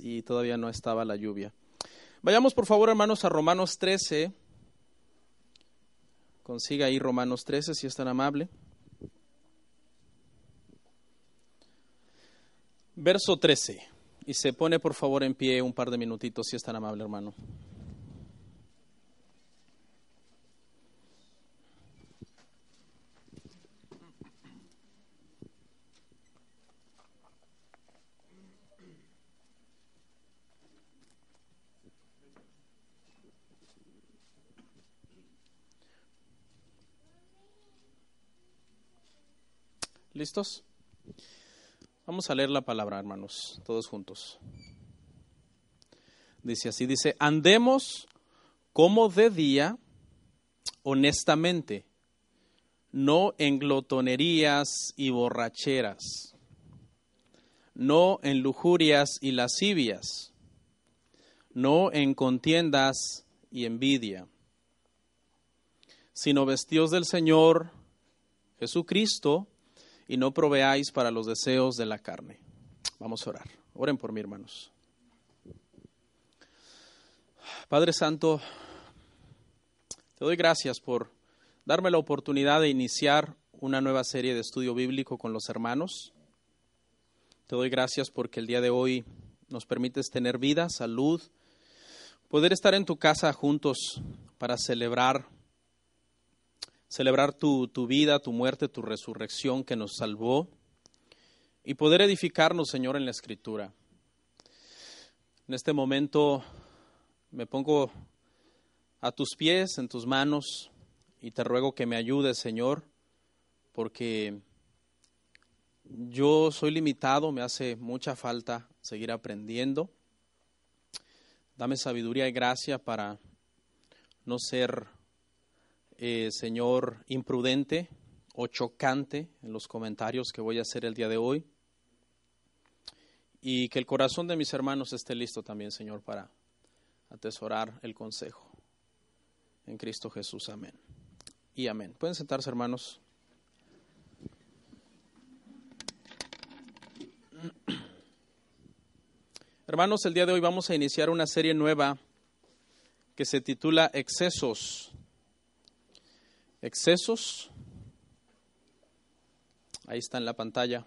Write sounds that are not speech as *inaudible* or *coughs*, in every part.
y todavía no estaba la lluvia. Vayamos por favor, hermanos, a Romanos 13. Consiga ahí Romanos 13, si es tan amable. Verso 13. Y se pone por favor en pie un par de minutitos, si es tan amable, hermano. ¿Listos? Vamos a leer la palabra, hermanos, todos juntos. Dice así, dice, andemos como de día, honestamente, no en glotonerías y borracheras, no en lujurias y lascivias, no en contiendas y envidia, sino vestidos del Señor Jesucristo, y no proveáis para los deseos de la carne. Vamos a orar. Oren por mí, hermanos. Padre Santo, te doy gracias por darme la oportunidad de iniciar una nueva serie de estudio bíblico con los hermanos. Te doy gracias porque el día de hoy nos permites tener vida, salud, poder estar en tu casa juntos para celebrar celebrar tu, tu vida, tu muerte, tu resurrección que nos salvó y poder edificarnos, Señor, en la Escritura. En este momento me pongo a tus pies, en tus manos, y te ruego que me ayudes, Señor, porque yo soy limitado, me hace mucha falta seguir aprendiendo. Dame sabiduría y gracia para no ser eh, Señor, imprudente o chocante en los comentarios que voy a hacer el día de hoy. Y que el corazón de mis hermanos esté listo también, Señor, para atesorar el consejo. En Cristo Jesús, amén. Y amén. Pueden sentarse, hermanos. *clears throat* Hermanos, el día de hoy vamos a iniciar una serie nueva que se titula Excesos excesos. Ahí está en la pantalla.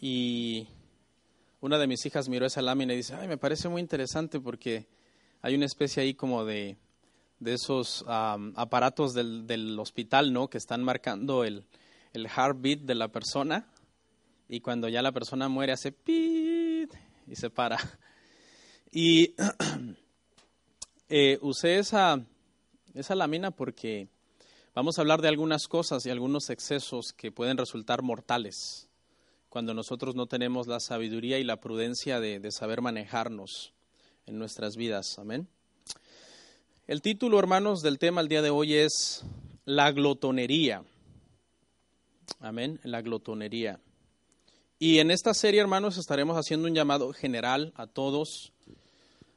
Y una de mis hijas miró esa lámina y dice, ay, me parece muy interesante porque hay una especie ahí como de, de esos aparatos del, del, hospital, ¿no? Que están marcando el, el heartbeat de la persona y cuando ya la persona muere hace pit y se para. Y *clears throat* eh, usé esa, esa lámina porque vamos a hablar de algunas cosas y algunos excesos que pueden resultar mortales cuando nosotros no tenemos la sabiduría y la prudencia de, saber manejarnos en nuestras vidas. Amén. El título, hermanos, del tema el día de hoy es la glotonería. Amén, la glotonería. Y en esta serie, hermanos, estaremos haciendo un llamado general a todos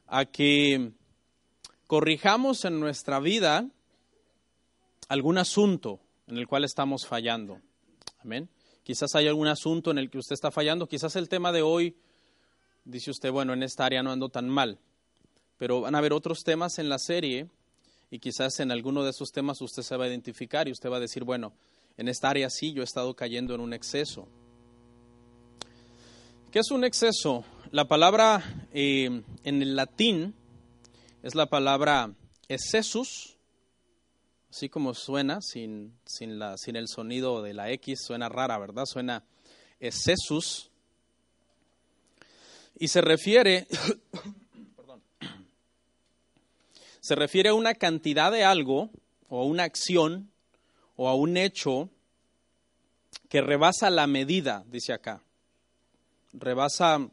a que corrijamos en nuestra vida algún asunto en el cual estamos fallando. Amén. Quizás hay algún asunto en el que usted está fallando. Quizás el tema de hoy, dice usted, bueno, en esta área no ando tan mal. Pero van a haber otros temas en la serie y quizás en alguno de esos temas usted se va a identificar y usted va a decir, bueno, en esta área sí yo he estado cayendo en un exceso. ¿Qué es un exceso? La palabra eh, en el latín es la palabra excesus, así como suena, sin, sin, la, sin el sonido de la X, suena rara, ¿verdad? Suena excesus. Y se refiere, *coughs* se refiere a una cantidad de algo, o a una acción, o a un hecho que rebasa la medida, dice acá. Rebasa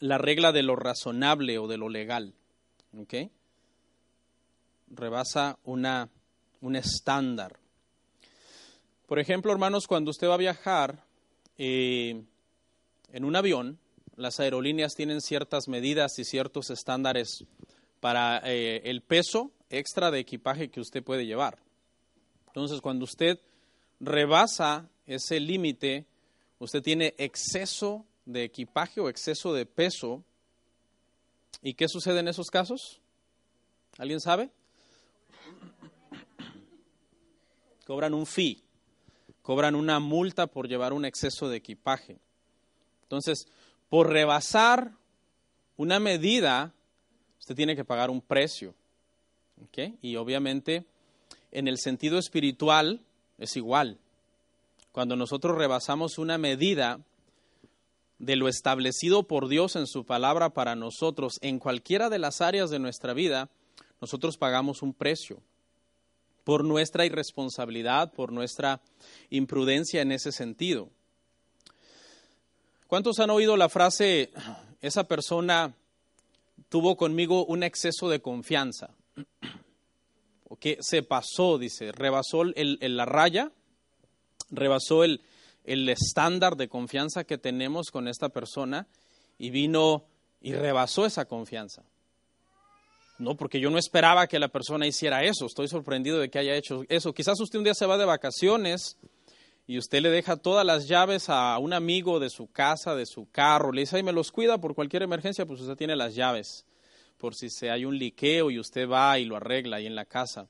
la regla de lo razonable o de lo legal. ¿Ok? Rebasa una, un estándar. Por ejemplo, hermanos, cuando usted va a viajar eh, en un avión, las aerolíneas tienen ciertas medidas y ciertos estándares para eh, el peso extra de equipaje que usted puede llevar. Entonces, cuando usted rebasa ese límite, usted tiene exceso de equipaje o exceso de peso. ¿Y qué sucede en esos casos? ¿Alguien sabe? Cobran un fee, cobran una multa por llevar un exceso de equipaje. Entonces, por rebasar una medida, usted tiene que pagar un precio. Y obviamente, en el sentido espiritual, es igual. Cuando nosotros rebasamos una medida de lo establecido por Dios en su palabra para nosotros, en cualquiera de las áreas de nuestra vida, nosotros pagamos un precio por nuestra irresponsabilidad, por nuestra imprudencia en ese sentido. ¿Cuántos han oído la frase, esa persona tuvo conmigo un exceso de confianza? ¿O que se pasó, dice, rebasó el, la raya, rebasó el, el estándar de confianza que tenemos con esta persona y vino y rebasó esa confianza. No, porque yo no esperaba que la persona hiciera eso. Estoy sorprendido de que haya hecho eso. Quizás usted un día se va de vacaciones y usted le deja todas las llaves a un amigo de su casa, de su carro, le dice, ay, me los cuida por cualquier emergencia, pues usted tiene las llaves, por si se hay un liqueo y usted va y lo arregla ahí en la casa.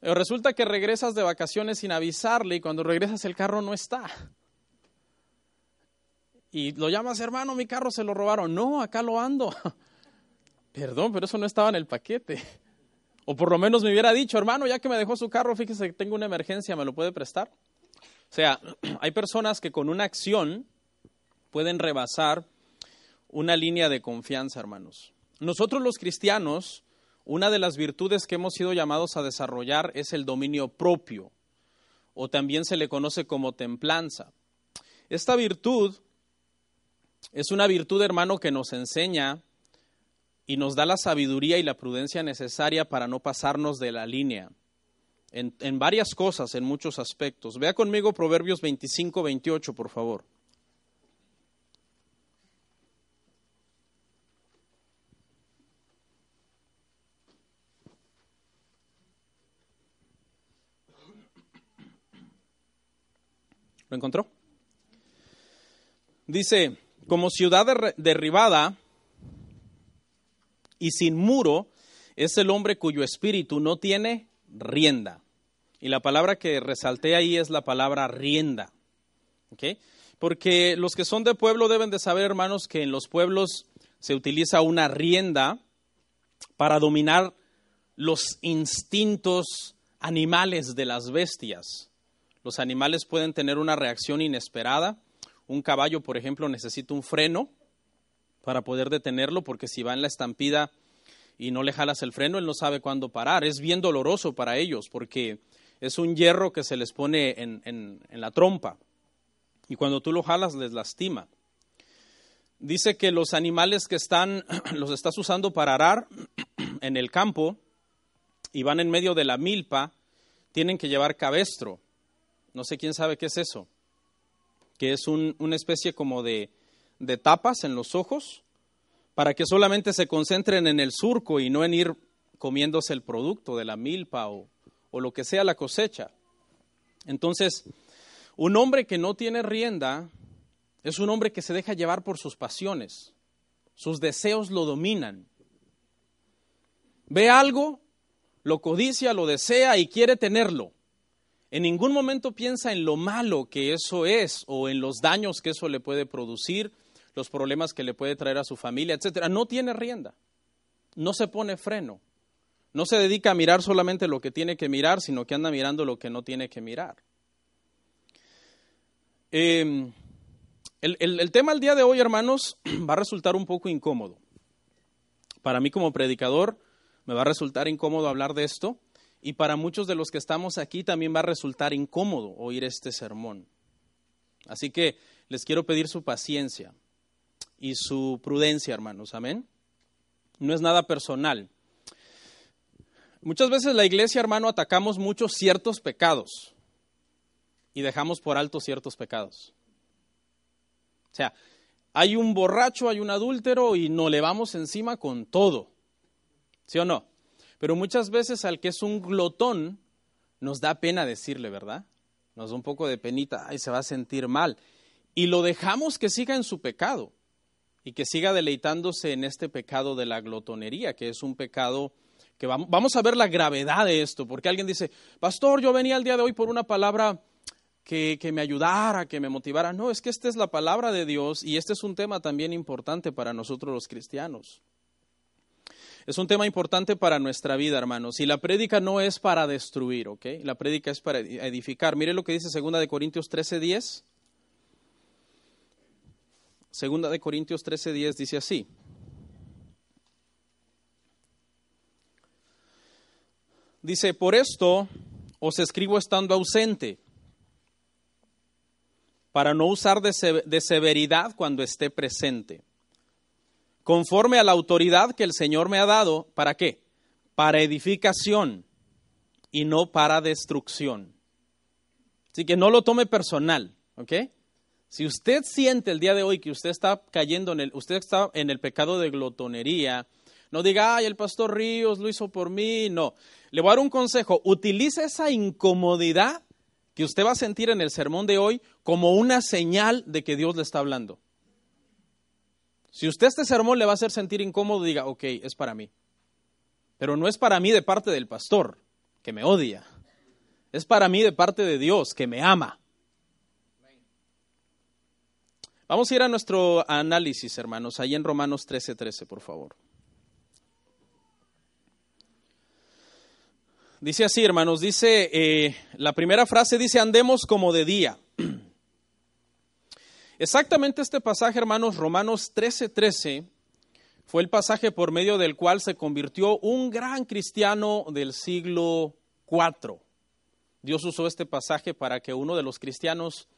Pero resulta que regresas de vacaciones sin avisarle y cuando regresas el carro no está. Y lo llamas, hermano, mi carro se lo robaron. No, acá lo ando. *laughs* Perdón, pero eso no estaba en el paquete. O por lo menos me hubiera dicho, hermano, ya que me dejó su carro, fíjese que tengo una emergencia, ¿me lo puede prestar? O sea, *clears throat* hay personas que con una acción pueden rebasar una línea de confianza, hermanos. Nosotros los cristianos, una de las virtudes que hemos sido llamados a desarrollar es el dominio propio, o también se le conoce como templanza. Esta virtud es una virtud, hermano, que nos enseña y nos da la sabiduría y la prudencia necesaria para no pasarnos de la línea en, varias cosas, en muchos aspectos. Vea conmigo Proverbios 25, 28, por favor. ¿Lo encontró? Dice, como ciudad derribada y sin muro es el hombre cuyo espíritu no tiene rienda. Y la palabra que resalté ahí es la palabra rienda. Porque los que son de pueblo deben de saber, hermanos, que en los pueblos se utiliza una rienda para dominar los instintos animales de las bestias. Los animales pueden tener una reacción inesperada. Un caballo, por ejemplo, necesita un freno para poder detenerlo, porque si va en la estampida y no le jalas el freno, él no sabe cuándo parar. Es bien doloroso para ellos porque es un hierro que se les pone en, en, la trompa y cuando tú lo jalas les lastima. Dice que los animales que están, *clears throat* los estás usando para arar en el campo y van en medio de la milpa, tienen que llevar cabestro. No sé quién sabe qué es eso. Que es un, una especie como de tapas en los ojos para que solamente se concentren en el surco y no en ir comiéndose el producto de la milpa o, lo que sea la cosecha. Entonces, un hombre que no tiene rienda es un hombre que se deja llevar por sus pasiones, sus deseos lo dominan. Ve algo, lo codicia, lo desea y quiere tenerlo. En ningún momento piensa en lo malo que eso es o en los daños que eso le puede producir los problemas que le puede traer a su familia, etcétera. No tiene rienda, no se pone freno, no se dedica a mirar solamente lo que tiene que mirar, sino que anda mirando lo que no tiene que mirar. Em, el, el tema del día de hoy, hermanos, *clears throat* va a resultar un poco incómodo. Para mí como predicador me va a resultar incómodo hablar de esto y para muchos de los que estamos aquí también va a resultar incómodo oír este sermón. Así que les quiero pedir su paciencia y su prudencia, hermanos. Amén. No es nada personal. Muchas veces la iglesia, hermano, atacamos muchos ciertos pecados y dejamos por alto ciertos pecados. O sea, hay un borracho, hay un adúltero y no le vamos encima con todo. ¿Sí o no? Pero muchas veces al que es un glotón nos da pena decirle, ¿verdad? Nos da un poco de penita, ay, se va a sentir mal. y lo dejamos que siga en su pecado y que siga deleitándose en este pecado de la glotonería, que es un pecado que vamos a ver la gravedad de esto, porque alguien dice, pastor, yo venía el día de hoy por una palabra que, que, me ayudara, que me motivara. No, es que esta es la palabra de Dios y este es un tema también importante para nosotros los cristianos. Es un tema importante para nuestra vida, hermanos. Y la prédica no es para destruir, ¿ok? La prédica es para edificar. Mire lo que dice 2 de Corintios 13:10. Segunda de Corintios 13:10 dice así. Dice, por esto os escribo estando ausente, para no usar de, severidad cuando esté presente, conforme a la autoridad que el Señor me ha dado, ¿para qué? Para edificación y no para destrucción. Así que no lo tome personal, ¿ok? Si usted siente el día de hoy que usted está cayendo en el, usted está en el pecado de glotonería, no diga, ay, el pastor Ríos lo hizo por mí. No. Le voy a dar un consejo. Utilice esa incomodidad que usted va a sentir en el sermón de hoy como una señal de que Dios le está hablando. Si usted este sermón le va a hacer sentir incómodo, diga, ok, es para mí. Pero no es para mí de parte del pastor, que me odia. Es para mí de parte de Dios, que me ama. Vamos a ir a nuestro análisis, hermanos, ahí en Romanos 13:13, 13, por favor. Dice así, hermanos, dice, eh, la primera frase dice, andemos como de día. *clears throat* Exactamente este pasaje, hermanos, Romanos 13:13, 13, fue el pasaje por medio del cual se convirtió un gran cristiano del siglo IV. Dios usó este pasaje para que uno de los cristianos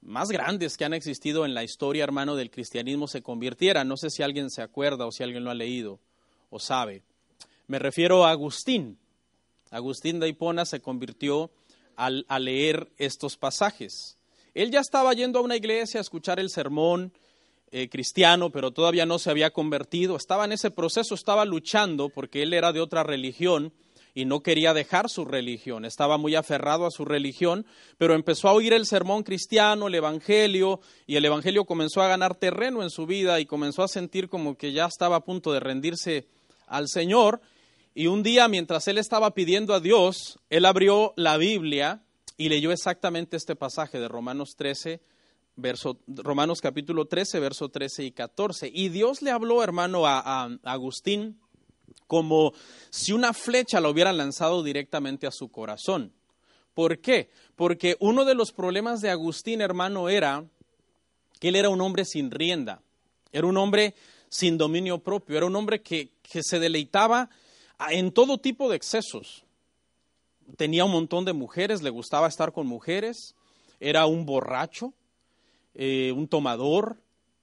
más grandes que han existido en la historia, hermano, del cristianismo se convirtiera. No sé si alguien se acuerda o si alguien lo ha leído o sabe. Me refiero a Agustín. Agustín de Hipona se convirtió al, leer estos pasajes. Él ya estaba yendo a una iglesia a escuchar el sermón eh, cristiano, pero todavía no se había convertido. Estaba en ese proceso, estaba luchando porque él era de otra religión y no quería dejar su religión, estaba muy aferrado a su religión, pero empezó a oír el sermón cristiano, el Evangelio, y el Evangelio comenzó a ganar terreno en su vida y comenzó a sentir como que ya estaba a punto de rendirse al Señor, y un día, mientras él estaba pidiendo a Dios, él abrió la Biblia y leyó exactamente este pasaje de Romanos 13, verso, Romanos capítulo 13, verso 13 y 14. Y Dios le habló, hermano, a, Agustín como si una flecha lo hubiera lanzado directamente a su corazón. ¿Por qué? Porque uno de los problemas de Agustín, hermano, era que él era un hombre sin rienda, era un hombre sin dominio propio, era un hombre que, que se deleitaba en todo tipo de excesos. Tenía un montón de mujeres, le gustaba estar con mujeres, era un borracho, eh, un tomador.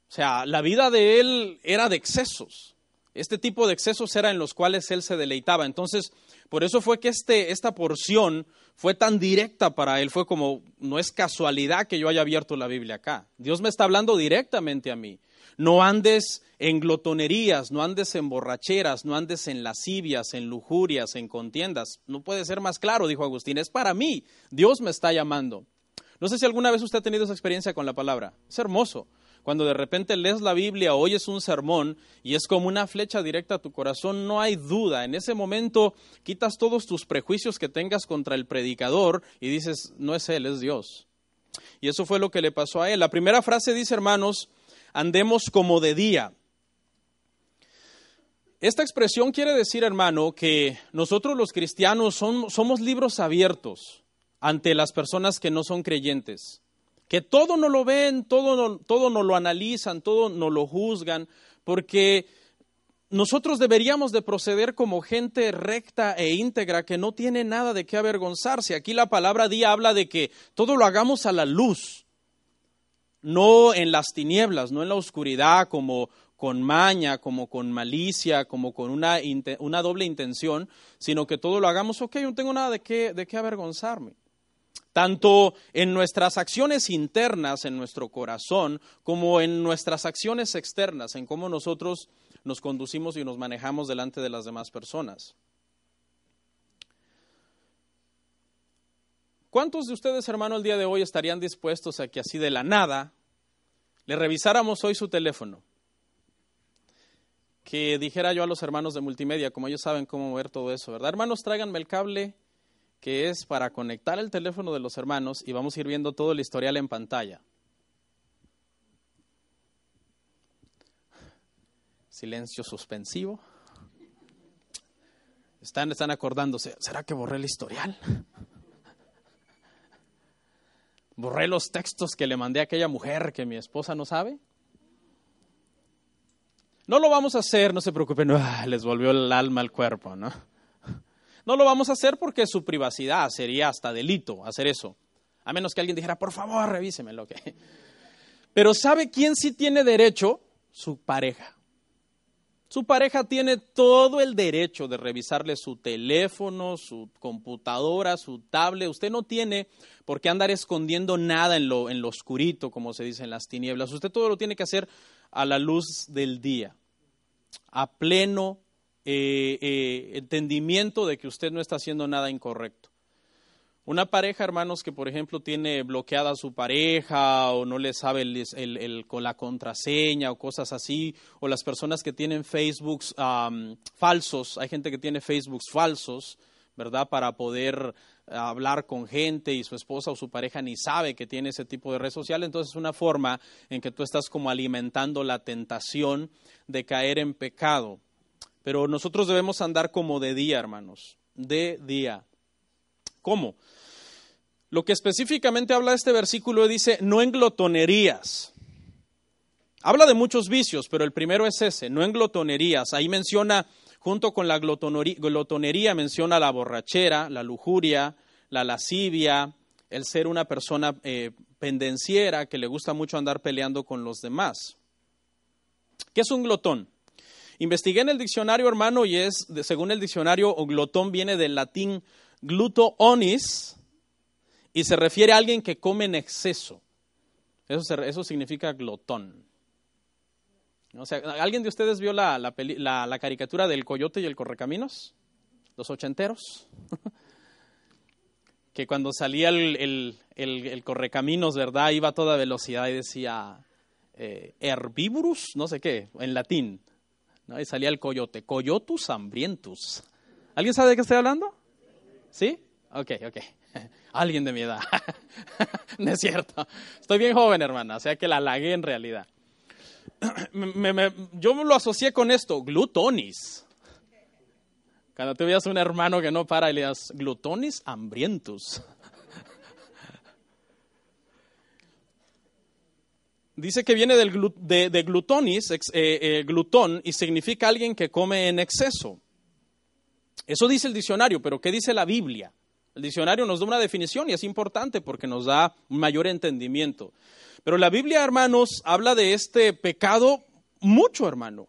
O sea, la vida de él era de excesos. Este tipo de excesos era en los cuales él se deleitaba. Entonces, por eso fue que este, esta porción fue tan directa para él. Fue como, no es casualidad que yo haya abierto la Biblia acá. Dios me está hablando directamente a mí. No andes en glotonerías, no andes en borracheras, no andes en lascivias, en lujurias, en contiendas. No puede ser más claro, dijo Agustín. Es para mí. Dios me está llamando. No sé si alguna vez usted ha tenido esa experiencia con la palabra. Es hermoso. Cuando de repente lees la Biblia, oyes un sermón y es como una flecha directa a tu corazón, no hay duda. En ese momento quitas todos tus prejuicios que tengas contra el predicador y dices, no es Él, es Dios. Y eso fue lo que le pasó a él. La primera frase dice, hermanos, andemos como de día. Esta expresión quiere decir, hermano, que nosotros los cristianos somos libros abiertos ante las personas que no son creyentes, que todo no lo ven, todo no, todo no lo analizan, todo no lo juzgan, porque nosotros deberíamos de proceder como gente recta e íntegra que no tiene nada de qué avergonzarse. Aquí la palabra día habla de que todo lo hagamos a la luz, no en las tinieblas, no en la oscuridad, como con maña, como con malicia, como con una, una doble intención, sino que todo lo hagamos, ok, no tengo nada de qué, de qué avergonzarme. Tanto en nuestras acciones internas, en nuestro corazón, como en nuestras acciones externas, en cómo nosotros nos conducimos y nos manejamos delante de las demás personas. ¿Cuántos de ustedes, hermano, el día de hoy estarían dispuestos a que así de la nada le revisáramos hoy su teléfono, que dijera yo a los hermanos de multimedia, como ellos saben cómo mover todo eso, ¿verdad? Hermanos, tráiganme el cable que es para conectar el teléfono de los hermanos y vamos a ir viendo todo el historial en pantalla. Silencio suspensivo. Están, están acordándose, ¿será que borré el historial? ¿Borré los textos que le mandé a aquella mujer que mi esposa no sabe? No lo vamos a hacer, no se preocupen, ah, les volvió el alma al cuerpo, ¿no? No lo vamos a hacer porque su privacidad sería hasta delito hacer eso. A menos que alguien dijera, por favor, revísemelo. ¿okay? Pero ¿sabe quién sí tiene derecho? Su pareja. Su pareja tiene todo el derecho de revisarle su teléfono, su computadora, su tablet. Usted no tiene por qué andar escondiendo nada en lo, en lo oscurito, como se dice en las tinieblas. Usted todo lo tiene que hacer a la luz del día a pleno eh, eh, entendimiento de que usted no está haciendo nada incorrecto. Una pareja, hermanos, que por ejemplo tiene bloqueada a su pareja o no le sabe el, con la contraseña o cosas así, o las personas que tienen Facebooks falsos, hay gente que tiene Facebooks falsos, ¿verdad? Para poder hablar con gente y su esposa o su pareja ni sabe que tiene ese tipo de red social, entonces es una forma en que tú estás como alimentando la tentación de caer en pecado. Pero nosotros debemos andar como de día, hermanos, de día. ¿Cómo? Lo que específicamente habla este versículo dice, no en glotonerías. Habla de muchos vicios, pero el primero es ese, no en glotonerías. Ahí menciona Junto con la glotonería, menciona la borrachera, la lujuria, la lascivia, el ser una persona eh, pendenciera que le gusta mucho andar peleando con los demás. ¿Qué es un glotón? Investigué en el diccionario, hermano, y es, según el diccionario, glotón viene del latín gluto onis y se refiere a alguien que come en exceso. Eso, eso significa glotón. ¿alguien de ustedes vio la, la, caricatura del coyote y el correcaminos? Los ochenteros. *laughs* que cuando salía el, el, correcaminos, ¿verdad? Iba a toda velocidad y decía eh, no sé qué, en latín. Y salía el coyote, coyotus hambrientus. ¿Alguien sabe de qué estoy hablando? ¿Sí? Ok, ok. *laughs* Alguien de mi edad. *laughs* no es cierto. Estoy bien joven, hermana, o sea que la lagué en realidad. *clears throat* yo me lo asocié con esto, glutonis. Cuando te veas un hermano que no para y le das glutonis hambrientos. *laughs* Dice que viene del, de, glutonis, eh, eh, glutón, y significa alguien que come en exceso. Eso dice el diccionario, pero ¿qué dice la Biblia? El diccionario nos da una definición y es importante porque nos da un mayor entendimiento. Pero la Biblia, hermanos, habla de este pecado mucho, hermano.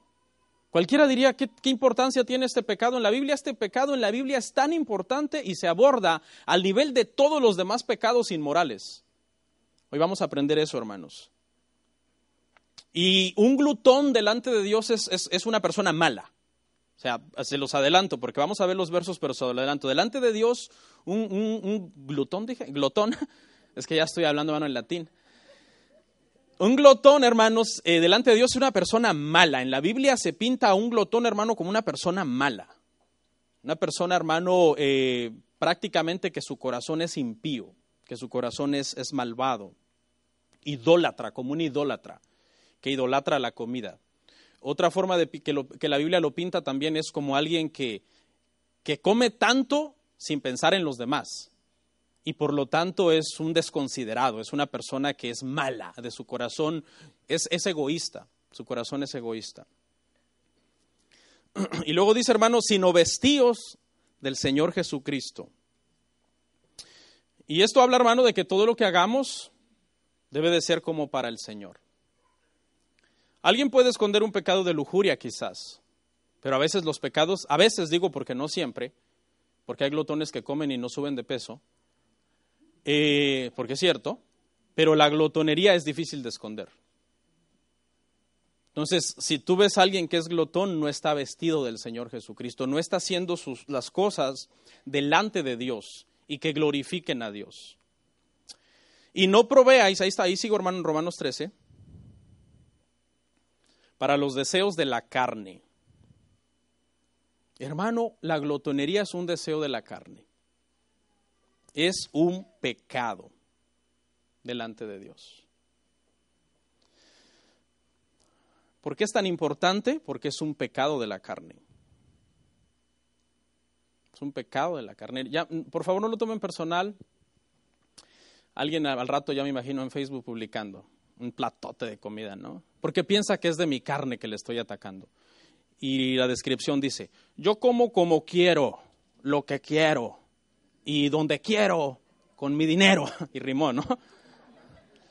Cualquiera diría, ¿qué, importancia tiene este pecado en la Biblia? Este pecado en la Biblia es tan importante y se aborda al nivel de todos los demás pecados inmorales. Hoy vamos a aprender eso, hermanos. Y un glutón delante de Dios es, una persona mala. O sea, se los adelanto, porque vamos a ver los versos, pero se los adelanto. Delante de Dios, un, un glutón, dije, glotón, *laughs* es que ya estoy hablando, hermano, en latín. Un glotón, hermanos, eh, delante de Dios es una persona mala. En la Biblia se pinta a un glotón, hermano, como una persona mala. Una persona, hermano, eh, prácticamente que su corazón es impío, que su corazón es, es malvado. Idólatra, como un idólatra, que idolatra la comida. Otra forma de que, la Biblia lo pinta también es como alguien que, que come tanto sin pensar en los demás y por lo tanto es un desconsiderado, es una persona que es mala de su corazón, es, egoísta, su corazón es egoísta. *clears throat* Y luego dice, hermanos, sino vestíos del Señor Jesucristo. Y esto habla, hermano, de que todo lo que hagamos debe de ser como para el Señor. Alguien puede esconder un pecado de lujuria quizás, pero a veces los pecados, a veces digo porque no siempre, porque hay glotones que comen y no suben de peso, eh, porque es cierto, pero la glotonería es difícil de esconder. Entonces, si tú ves a alguien que es glotón, no está vestido del Señor Jesucristo, no está haciendo sus, las cosas delante de Dios y que glorifiquen a Dios. Y no proveáis, ahí está, ahí sigo hermano en Romanos 13, para los deseos de la carne. Hermano, la glotonería es un deseo de la carne. Es un pecado delante de Dios. ¿Por qué es tan importante? Porque es un pecado de la carne. Es un pecado de la carne. Ya, por favor, no lo tomen personal. Alguien al rato ya me imagino en Facebook publicando un platote de comida, ¿no? Porque piensa que es de mi carne que le estoy atacando. Y la descripción dice, yo como como quiero, lo que quiero, y donde quiero, con mi dinero. *laughs* Y rimó, ¿no?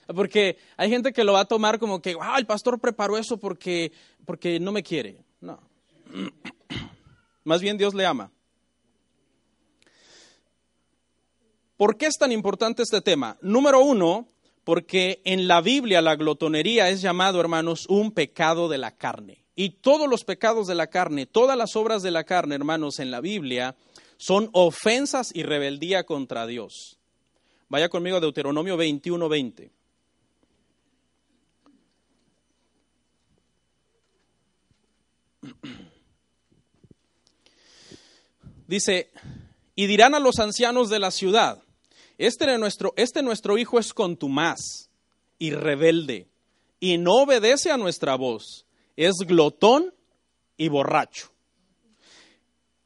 Porque hay gente que lo va a tomar como que, ah, el pastor preparó eso porque, porque no me quiere. No. *clears throat* Más bien Dios le ama. ¿Por qué es tan importante este tema? Número uno, porque en la Biblia la glotonería es llamado, hermanos, un pecado de la carne. Y todos los pecados de la carne, todas las obras de la carne, hermanos, en la Biblia, son ofensas y rebeldía contra Dios. Vaya conmigo a Deuteronomio 21, 20. Dice, y dirán a los ancianos de la ciudad, este nuestro, este nuestro hijo es contumaz y rebelde y no obedece a nuestra voz, es glotón y borracho.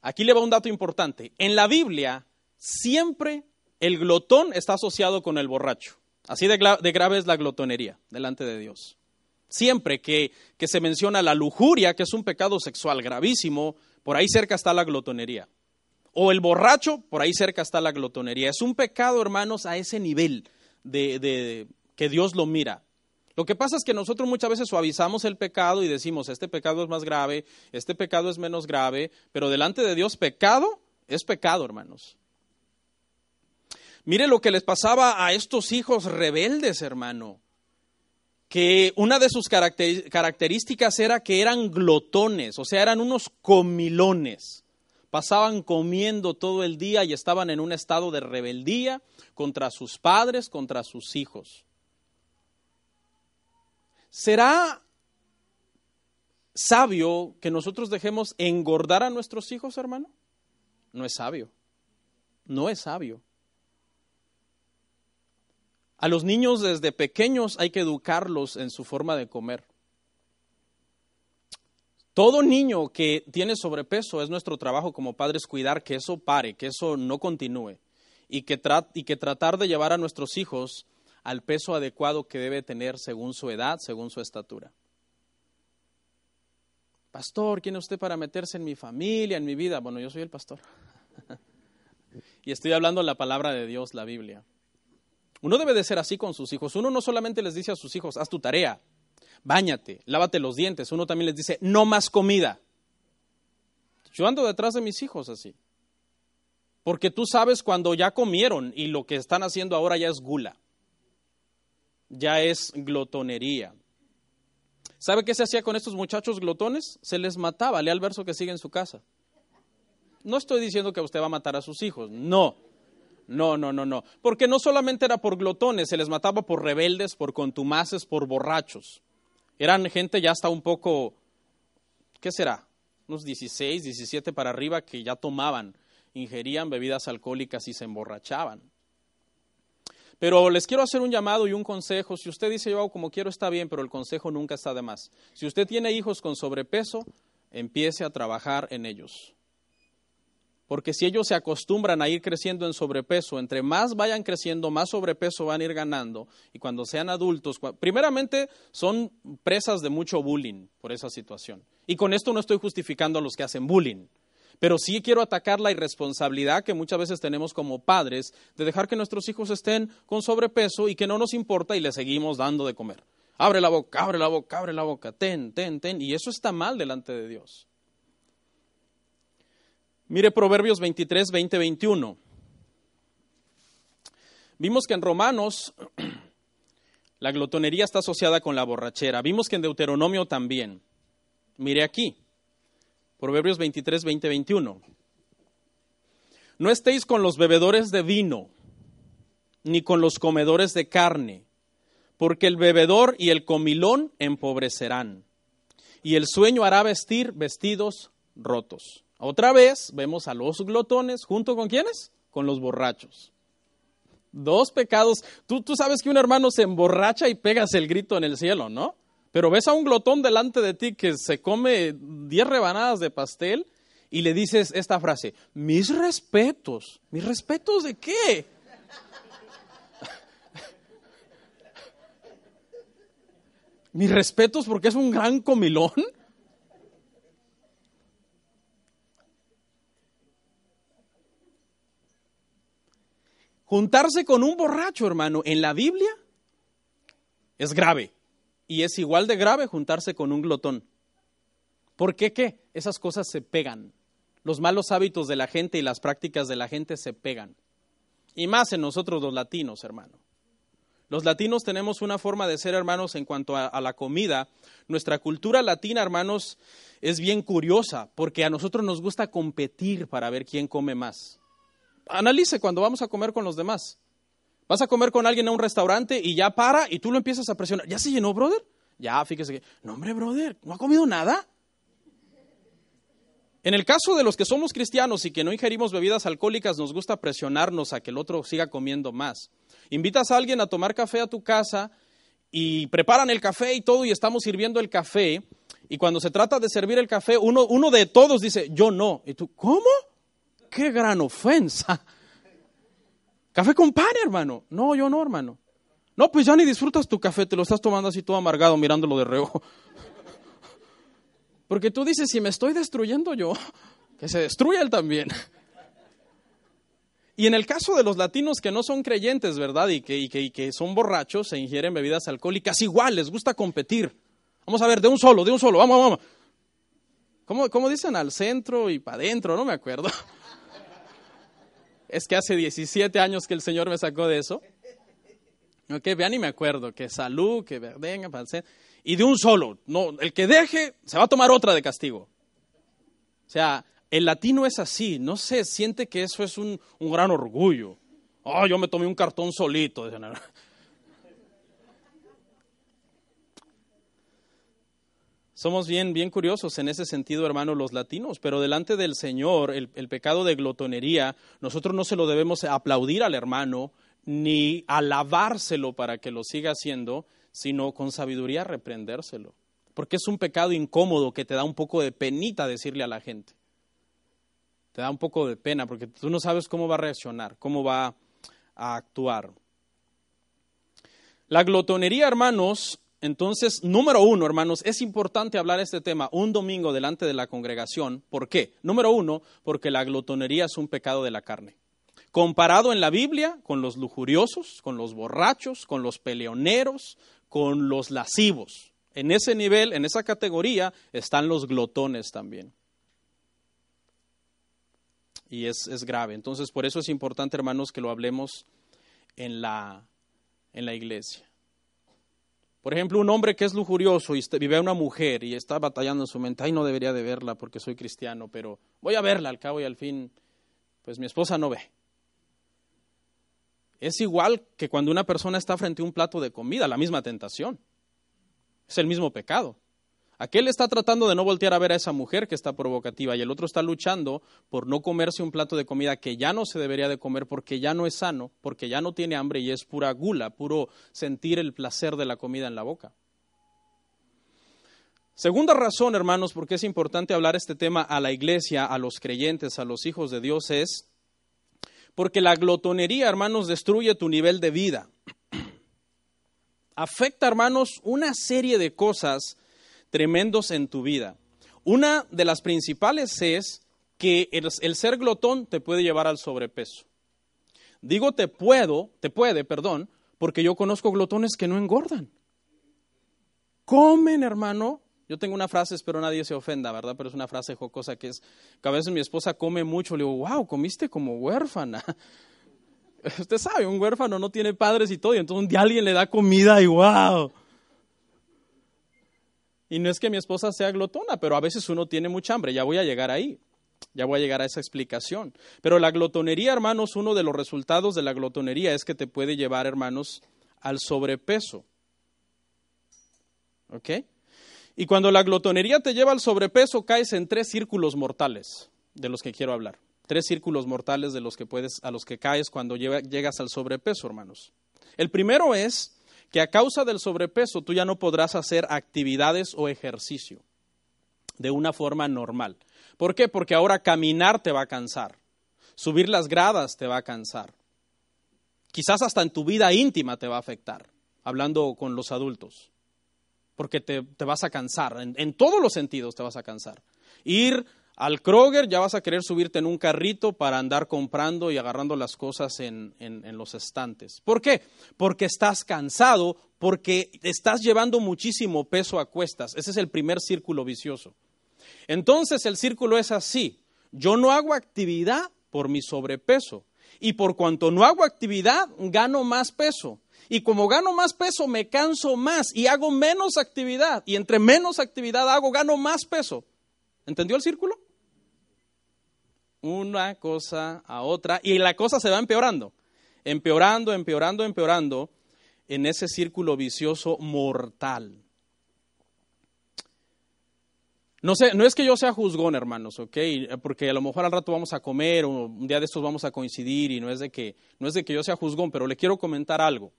Aquí le va un dato importante. En la Biblia siempre el glotón está asociado con el borracho. Así de, grave es la glotonería delante de Dios. Siempre que se menciona la lujuria, que es un pecado sexual gravísimo, por ahí cerca está la glotonería o el borracho, por ahí cerca está la glotonería. Es un pecado, hermanos, a ese nivel de, que Dios lo mira. Lo que pasa es que nosotros muchas veces suavizamos el pecado y decimos, este pecado es más grave, este pecado es menos grave, pero delante de Dios pecado es pecado, hermanos. Mire lo que les pasaba a estos hijos rebeldes, hermano, que una de sus características era que eran glotones, o sea, eran unos comilones pasaban comiendo todo el día y estaban en un estado de rebeldía contra sus padres, contra sus hijos. ¿Será sabio que nosotros dejemos engordar a nuestros hijos, hermano? No es sabio. No es sabio. A los niños desde pequeños hay que educarlos en su forma de comer. Todo niño que tiene sobrepeso es nuestro trabajo como padres cuidar que eso pare, que eso no continúe y que, tratar de llevar a nuestros hijos al peso adecuado que debe tener según su edad, según su estatura. Pastor, ¿quién es usted para meterse en mi familia, en mi vida? Bueno, yo soy el pastor. *laughs* y estoy hablando la palabra de Dios, la Biblia. Uno debe de ser así con sus hijos. Uno no solamente les dice a sus hijos, haz tu tarea, báñate, lávate los dientes. Uno también les dice, no más comida. Yo ando detrás de mis hijos así. Porque tú sabes cuando ya comieron y lo que están haciendo ahora ya es gula. Ya es glotonería. ¿Sabe qué se hacía con estos muchachos glotones? Se les mataba. Lea el verso que sigue en su casa. No estoy diciendo que usted va a matar a sus hijos. No. No, no, no, no. Porque no solamente era por glotones, se les mataba por rebeldes, por contumaces, por borrachos. Eran gente ya hasta un poco, ¿qué será? Unos 16, 17 para arriba que ya tomaban, ingerían bebidas alcohólicas y se emborrachaban. Pero les quiero hacer un llamado y un consejo. Si usted dice yo como quiero, está bien, pero el consejo nunca está de más. Si usted tiene hijos con sobrepeso, empiece a trabajar en ellos. Porque si ellos se acostumbran a ir creciendo en sobrepeso, entre más vayan creciendo, más sobrepeso van a ir ganando. Y cuando sean adultos, primeramente son presas de mucho bullying por esa situación. Y con esto no estoy justificando a los que hacen bullying. Pero sí quiero atacar la irresponsabilidad que muchas veces tenemos como padres de dejar que nuestros hijos estén con sobrepeso y que no nos importa y les seguimos dando de comer. Abre la boca, abre la boca, abre la boca, ten, ten, ten. Y eso está mal delante de Dios. Mire Proverbios 23, 20, 21. Vimos que en Romanos *clears throat* la glotonería está asociada con la borrachera. Vimos que en Deuteronomio también. Mire aquí, Proverbios 23, 20, 21. No estéis con los bebedores de vino, ni con los comedores de carne, porque el bebedor y el comilón empobrecerán, y el sueño hará vestir vestidos rotos. Otra vez vemos a los glotones junto con quiénes? Con los borrachos. Dos pecados. Tú, tú sabes que un hermano se emborracha y pegas el grito en el cielo, ¿no? Pero ves a un glotón delante de ti que se come diez rebanadas de pastel y le dices esta frase, mis respetos. ¿Mis respetos de qué? *laughs* mis respetos porque es un gran comilón. Juntarse con un borracho, hermano, en la Biblia es grave. Y es igual de grave juntarse con un glotón. ¿Por qué qué? Esas cosas se pegan. Los malos hábitos de la gente y las prácticas de la gente se pegan. Y más en nosotros los latinos, hermano. Los latinos tenemos una forma de ser, hermanos, en cuanto a, a, la comida. Nuestra cultura latina, hermanos, es bien curiosa, porque a nosotros nos gusta competir para ver quién come más. Analice cuando vamos a comer con los demás. Vas a comer con alguien a un restaurante y ya para y tú lo empiezas a presionar. ¿Ya se llenó, brother? Ya, fíjese que, no, hombre, brother, ¿no ha comido nada? En el caso de los que somos cristianos y que no ingerimos bebidas alcohólicas, nos gusta presionarnos a que el otro siga comiendo más. Invitas a alguien a tomar café a tu casa y preparan el café y todo y estamos sirviendo el café y cuando se trata de servir el café, uno, uno de todos dice, yo no. Y tú, ¿cómo? Qué gran ofensa. Café con pan, hermano. No, yo no, hermano. No, pues ya ni disfrutas tu café, te lo estás tomando así todo amargado mirándolo de reojo. Porque tú dices, si me estoy destruyendo yo, que se destruya él también. Y en el caso de los latinos que no son creyentes, ¿verdad? Y que, y que, y que son borrachos, se ingieren bebidas alcohólicas, igual les gusta competir. Vamos a ver, de un solo, de un solo, vamos, vamos. ¿Cómo, cómo dicen al centro y para adentro? No me acuerdo es que hace 17 años que el Señor me sacó de eso. Ok, vean y me acuerdo que salud, que venga, y de un solo, no, el que deje se va a tomar otra de castigo. O sea, el latino es así, no sé, siente que eso es un, un gran orgullo. Oh, yo me tomé un cartón solito. Somos bien, bien curiosos en ese sentido, hermanos, los latinos, pero delante del Señor, el, el, pecado de glotonería, nosotros no se lo debemos aplaudir al hermano, ni alabárselo para que lo siga haciendo, sino con sabiduría reprendérselo. Porque es un pecado incómodo que te da un poco de penita decirle a la gente. Te da un poco de pena porque tú no sabes cómo va a reaccionar, cómo va a actuar. La glotonería, hermanos, entonces, número uno, hermanos, es importante hablar este tema un domingo delante de la congregación. ¿Por qué? Número uno, porque la glotonería es un pecado de la carne. Comparado en la Biblia con los lujuriosos, con los borrachos, con los peleoneros, con los lascivos. En ese nivel, en esa categoría, están los glotones también. Y es, es grave. Entonces, por eso es importante, hermanos, que lo hablemos en la, en la iglesia. Por ejemplo, un hombre que es lujurioso y vive a una mujer y está batallando en su mente, ay, no debería de verla porque soy cristiano, pero voy a verla al cabo y al fin, pues mi esposa no ve. Es igual que cuando una persona está frente a un plato de comida, la misma tentación. Es el mismo pecado. Aquel está tratando de no voltear a ver a esa mujer que está provocativa y el otro está luchando por no comerse un plato de comida que ya no se debería de comer porque ya no es sano, porque ya no tiene hambre y es pura gula, puro sentir el placer de la comida en la boca. Segunda razón, hermanos, porque es importante hablar este tema a la iglesia, a los creyentes, a los hijos de Dios, es porque la glotonería, hermanos, destruye tu nivel de vida. *clears throat* Afecta, hermanos, una serie de cosas tremendos en tu vida. Una de las principales es que el, ser glotón te puede llevar al sobrepeso. Digo te puedo, te puede, perdón, porque yo conozco glotones que no engordan. Comen, hermano. Yo tengo una frase, espero nadie se ofenda, ¿verdad? Pero es una frase jocosa que es que a veces mi esposa come mucho, le digo, wow, comiste como huérfana. *laughs* Usted sabe, un huérfano no tiene padres y todo, y entonces un día alguien le da comida y wow. Y no es que mi esposa sea glotona, pero a veces uno tiene mucha hambre, ya voy a llegar ahí, ya voy a llegar a esa explicación. Pero la glotonería, hermanos, uno de los resultados de la glotonería es que te puede llevar, hermanos, al sobrepeso. ¿Ok? Y cuando la glotonería te lleva al sobrepeso, caes en tres círculos mortales de los que quiero hablar. Tres círculos mortales de los que puedes, a los que caes cuando llegas al sobrepeso, hermanos. El primero es que a causa del sobrepeso tú ya no podrás hacer actividades o ejercicio de una forma normal. ¿Por qué? Porque ahora caminar te va a cansar, subir las gradas te va a cansar, quizás hasta en tu vida íntima te va a afectar, hablando con los adultos porque te, vas a cansar, en, todos los sentidos te vas a cansar. Ir al Kroger ya vas a querer subirte en un carrito para andar comprando y agarrando las cosas en, en los estantes. ¿Por qué? Porque estás cansado, porque estás llevando muchísimo peso a cuestas. Ese es el primer círculo vicioso. Entonces el círculo es así. Yo no hago actividad por mi sobrepeso. Y por cuanto no hago actividad, gano más peso. Y como gano más peso, me canso más y hago menos actividad. Y entre menos actividad hago, gano más peso. ¿Entendió el círculo? Una cosa a otra. Y la cosa se va empeorando. Empeorando, empeorando, empeorando en ese círculo vicioso mortal. No, sé, no es que yo sea juzgón, hermanos, ¿ok? Porque a lo mejor al rato vamos a comer o un día de estos vamos a coincidir y no es de que, no es de que yo sea juzgón, pero le quiero comentar algo.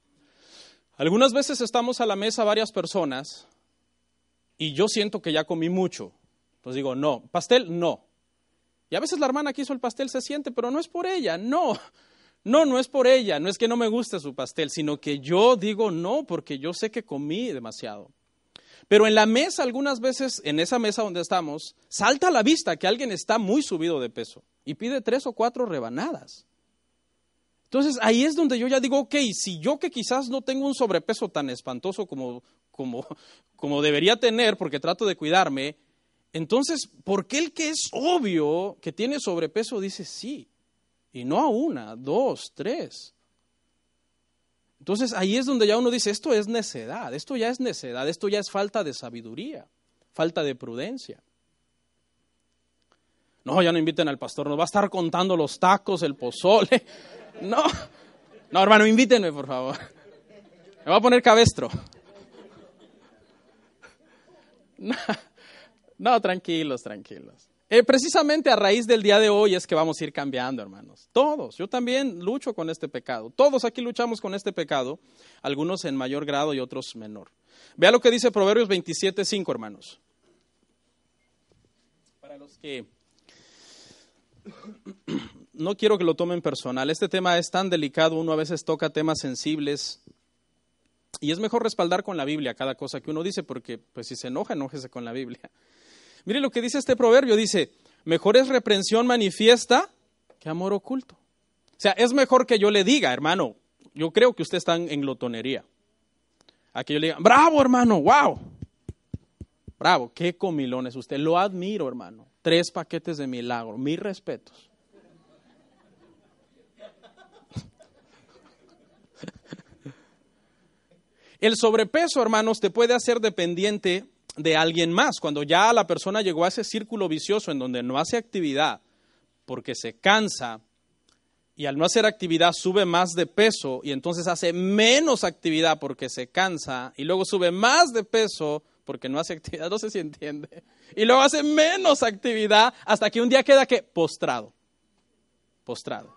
Algunas veces estamos a la mesa varias personas y yo siento que ya comí mucho. Entonces digo, no, pastel, no. Y a veces la hermana que hizo el pastel se siente, pero no es por ella, no. No, no es por ella, no es que no me guste su pastel, sino que yo digo no porque yo sé que comí demasiado. Pero en la mesa, algunas veces, en esa mesa donde estamos, salta a la vista que alguien está muy subido de peso y pide tres o cuatro rebanadas. Entonces ahí es donde yo ya digo, ok, si yo que quizás no tengo un sobrepeso tan espantoso como, como, como debería tener, porque trato de cuidarme, entonces, ¿por qué el que es obvio que tiene sobrepeso dice sí? Y no a una, dos, tres. Entonces ahí es donde ya uno dice, esto es necedad, esto ya es necedad, esto ya es falta de sabiduría, falta de prudencia. No, ya no inviten al pastor, nos va a estar contando los tacos, el pozole. *laughs* No, no, hermano, invítenme, por favor. Me voy a poner cabestro. *laughs* No, tranquilos, tranquilos. Eh, precisamente a raíz del día de hoy es que vamos a ir cambiando, hermanos. Todos. Yo también lucho con este pecado. Todos aquí luchamos con este pecado, algunos en mayor grado y otros menor. Vea lo que dice Proverbios 27, 5, hermanos. Para los que *coughs* no quiero que lo tomen personal. Este tema es tan delicado, uno a veces toca temas sensibles y es mejor respaldar con la Biblia cada cosa que uno dice porque pues si se enoja, enójese con la Biblia. Mire lo que dice este proverbio, dice, mejor es reprensión manifiesta que amor oculto. O sea, es mejor que yo le diga, hermano, yo creo que usted está en glotonería. A que yo le diga, bravo hermano, wow. Bravo, qué comilón es usted. Lo admiro, hermano. Tres paquetes de milagro, mis respetos. *laughs* El sobrepeso, hermanos, te puede hacer dependiente de alguien más. Cuando ya la persona llegó a ese círculo vicioso en donde no hace actividad porque se cansa y al no hacer actividad sube más de peso y entonces hace menos actividad porque se cansa y luego sube más de peso porque no hace actividad, *laughs* no sé si entiende. Y luego hace menos actividad hasta que un día queda que postrado, postrado.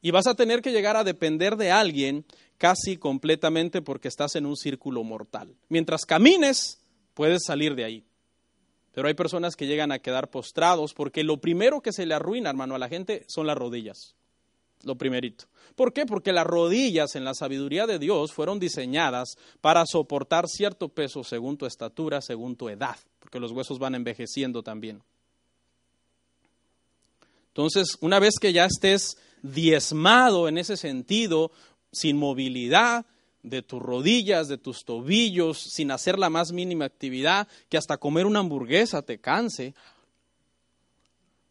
Y vas a tener que llegar a depender de alguien casi completamente porque estás en un círculo mortal. Mientras camines, puedes salir de ahí. Pero hay personas que llegan a quedar postrados porque lo primero que se le arruina, hermano, a la gente son las rodillas. Lo primerito. ¿Por qué? Porque las rodillas en la sabiduría de Dios fueron diseñadas para soportar cierto peso según tu estatura, según tu edad, porque los huesos van envejeciendo también. Entonces, una vez que ya estés diezmado en ese sentido, sin movilidad de tus rodillas, de tus tobillos, sin hacer la más mínima actividad, que hasta comer una hamburguesa te canse.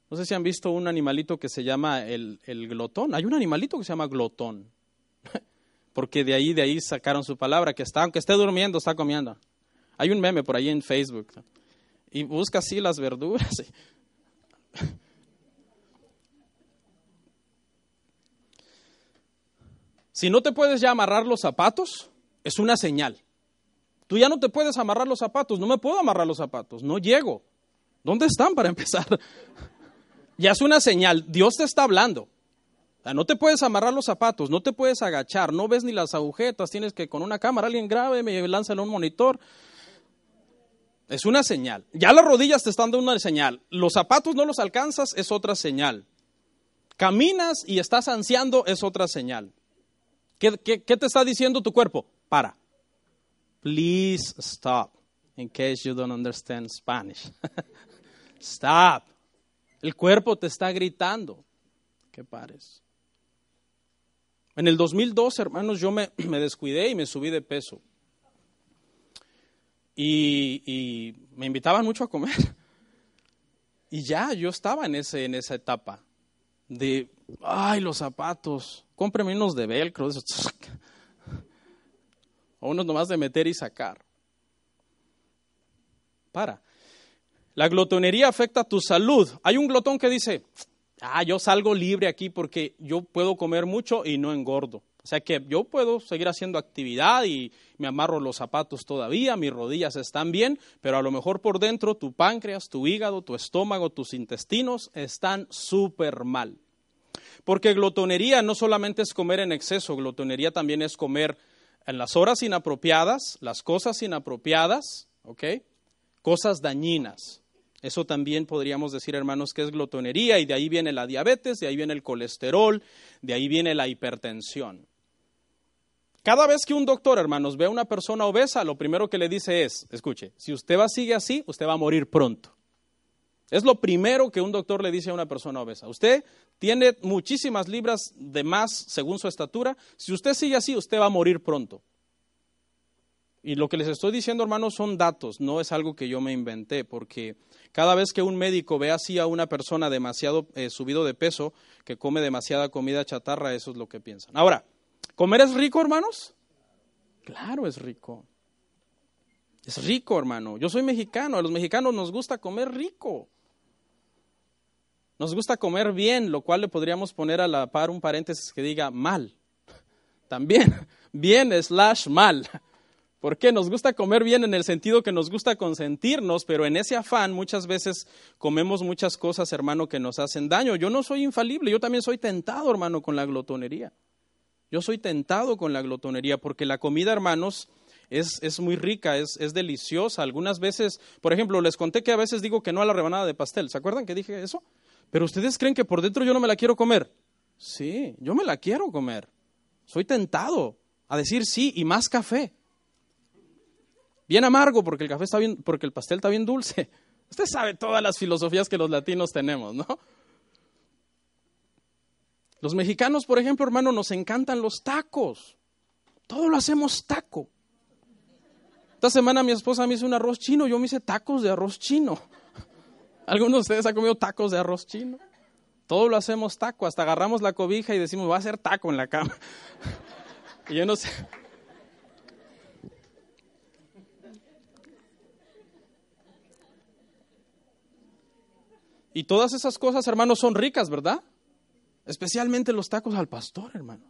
No sé si han visto un animalito que se llama el, el glotón. Hay un animalito que se llama glotón. *laughs* Porque de ahí, de ahí sacaron su palabra, que está, aunque esté durmiendo, está comiendo. Hay un meme por ahí en Facebook. Y busca así las verduras. *laughs* Si no te puedes ya amarrar los zapatos, es una señal. Tú ya no te puedes amarrar los zapatos, no me puedo amarrar los zapatos, no llego. ¿Dónde están para *laughs* empezar? ya es una señal, Dios te está hablando. no te puedes amarrar los zapatos, no te puedes agachar, no ves ni las agujetas, tienes que con una cámara alguien grabe, me lanza un monitor. Es una señal. Ya las rodillas te están dando una señal. Los zapatos no los alcanzas, es otra señal. Caminas y estás ansiando, es otra señal. ¿Qué, te está diciendo tu cuerpo? Para. Please stop, in case you don't understand Spanish. *laughs* stop. El cuerpo te está gritando que pares. En el 2002, hermanos, yo me, *clears throat* me descuidé y me subí de peso. Y, me invitaban mucho a comer. *laughs* Y ya, yo estaba en, ese, en esa etapa de, ay, los zapatos, cómpreme unos de velcro, *laughs* o unos nomás de meter y sacar. Para. La glotonería afecta a tu salud. Hay un glotón que dice, ah, yo salgo libre aquí porque yo puedo comer mucho y no engordo. O sea que yo puedo seguir haciendo actividad y me amarro los zapatos todavía, mis rodillas están bien, pero a lo mejor por dentro tu páncreas, tu hígado, tu estómago, tus intestinos están súper mal. Porque glotonería no solamente es comer en exceso, glotonería también es comer en las horas inapropiadas, las cosas inapropiadas, ¿ok? Cosas dañinas. Eso también podríamos decir, hermanos, que es glotonería y de ahí viene la diabetes, de ahí viene el colesterol, de ahí viene la hipertensión. Cada vez que un doctor, hermanos, ve a una persona obesa, lo primero que le dice es, escuche, si usted va seguir así, usted va a morir pronto. Es lo primero que un doctor le dice a una persona obesa. Usted tiene muchísimas libras de más según su estatura. Si usted sigue así, usted va a morir pronto. Y lo que les estoy diciendo, hermanos, son datos, no es algo que yo me inventé, porque cada vez que un médico ve así a una persona demasiado eh, subido de peso, que come demasiada comida chatarra, eso es lo que piensan. Ahora, ¿Comer es rico, hermanos? Claro, es rico. Es rico, hermano. Yo soy mexicano. A los mexicanos nos gusta comer rico. Nos gusta comer bien, lo cual le podríamos poner a la par un paréntesis que diga mal. También, *laughs* bien slash mal. ¿Por qué? Nos gusta comer bien en el sentido que nos gusta consentirnos, pero en ese afán muchas veces comemos muchas cosas, hermano, que nos hacen daño. Yo no soy infalible, yo también soy tentado, hermano, con la glotonería. Yo soy tentado con la glotonería porque la comida, hermanos, es, es muy rica, es, es, deliciosa. Algunas veces, por ejemplo, les conté que a veces digo que no a la rebanada de pastel. ¿Se acuerdan que dije eso? Pero ustedes creen que por dentro yo no me la quiero comer. Sí, yo me la quiero comer. Soy tentado a decir sí y más café. Bien amargo porque el café está bien, porque el pastel está bien dulce. *laughs* Usted sabe todas las filosofías que los latinos tenemos, ¿no? Los mexicanos, por ejemplo, hermano, nos encantan los tacos. Todo lo hacemos taco. Esta semana mi esposa me hizo un arroz chino, yo me hice tacos de arroz chino. ¿Algunos de ustedes han comido tacos de arroz chino? Todo lo hacemos taco, hasta agarramos la cobija y decimos, va a ser taco en la cama. *laughs* Y yo no sé. Y todas esas cosas, hermanos, son ricas, ¿verdad? Especialmente los tacos al pastor, hermano.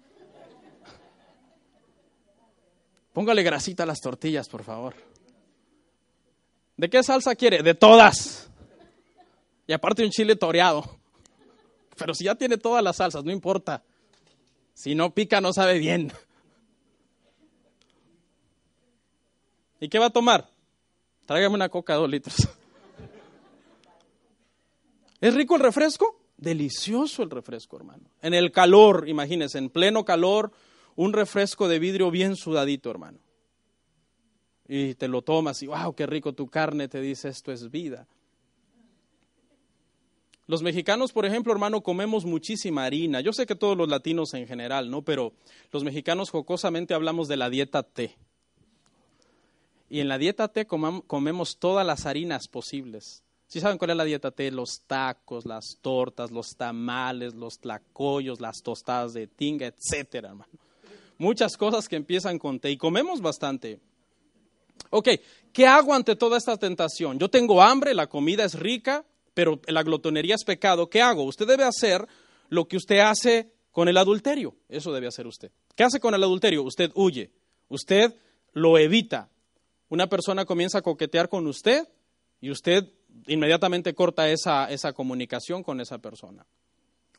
Póngale grasita a las tortillas, por favor. ¿De qué salsa quiere? De todas. Y aparte un chile toreado. Pero si ya tiene todas las salsas, no importa. Si no pica, no sabe bien. ¿Y qué va a tomar? Tráigame una coca de dos litros. ¿Es rico el refresco? Delicioso el refresco, hermano. En el calor, imagínense, en pleno calor, un refresco de vidrio bien sudadito, hermano. Y te lo tomas y, wow, qué rico tu carne, te dice, esto es vida. Los mexicanos, por ejemplo, hermano, comemos muchísima harina. Yo sé que todos los latinos en general, ¿no? Pero los mexicanos jocosamente hablamos de la dieta T. Y en la dieta T comemos todas las harinas posibles. Si saben cuál es la dieta T? Los tacos, las tortas, los tamales, los tlacoyos, las tostadas de tinga, etcétera, hermano. Muchas cosas que empiezan con T y comemos bastante. Ok, ¿qué hago ante toda esta tentación? Yo tengo hambre, la comida es rica, pero la glotonería es pecado. ¿Qué hago? Usted debe hacer lo que usted hace con el adulterio. Eso debe hacer usted. ¿Qué hace con el adulterio? Usted huye, usted lo evita, Una persona comienza a coquetear con usted y usted inmediatamente corta esa, esa comunicación con esa persona.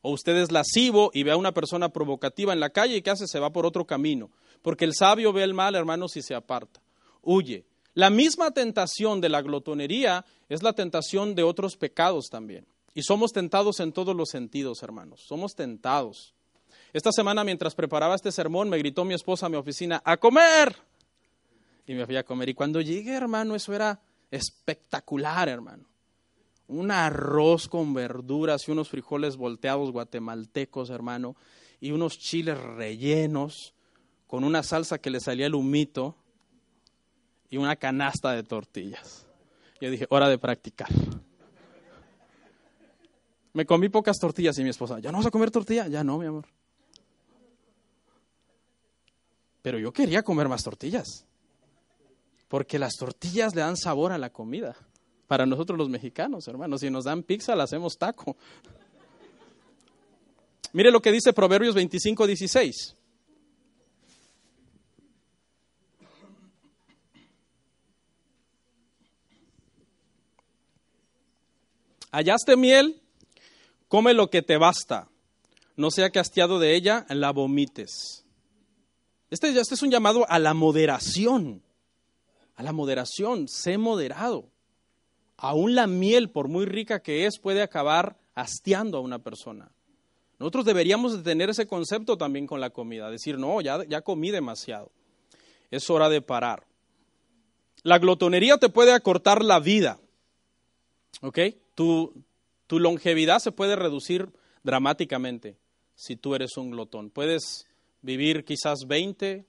O usted es lascivo y ve a una persona provocativa en la calle y ¿qué hace? Se va por otro camino. Porque el sabio ve el mal, hermanos, y se aparta. Huye. La misma tentación de la glotonería es la tentación de otros pecados también. Y somos tentados en todos los sentidos, hermanos. Somos tentados. Esta semana, mientras preparaba este sermón, me gritó mi esposa a mi oficina, ¡a comer! Y me fui a comer. Y cuando llegué, hermano, eso era espectacular, hermano. Un arroz con verduras y unos frijoles volteados guatemaltecos, hermano, y unos chiles rellenos con una salsa que le salía el humito una canasta de tortillas. Yo dije, hora de practicar. Me comí pocas tortillas y mi esposa, ¿ya no vas a comer tortilla? Ya no, mi amor. Pero yo quería comer más tortillas, porque las tortillas le dan sabor a la comida. Para nosotros los mexicanos, hermanos, si nos dan pizza, la hacemos taco. Mire lo que dice Proverbios 25, 16. Hallaste miel, come lo que te basta, no sea que hastiado de ella la vomites. Este, este es un llamado a la moderación, a la moderación, sé moderado. Aún la miel, por muy rica que es, puede acabar hastiando a una persona. Nosotros deberíamos de tener ese concepto también con la comida, decir, no, ya, ya comí demasiado, es hora de parar. La glotonería te puede acortar la vida, ¿ok? Tu, tu longevidad se puede reducir dramáticamente si tú eres un glotón. Puedes vivir quizás 20,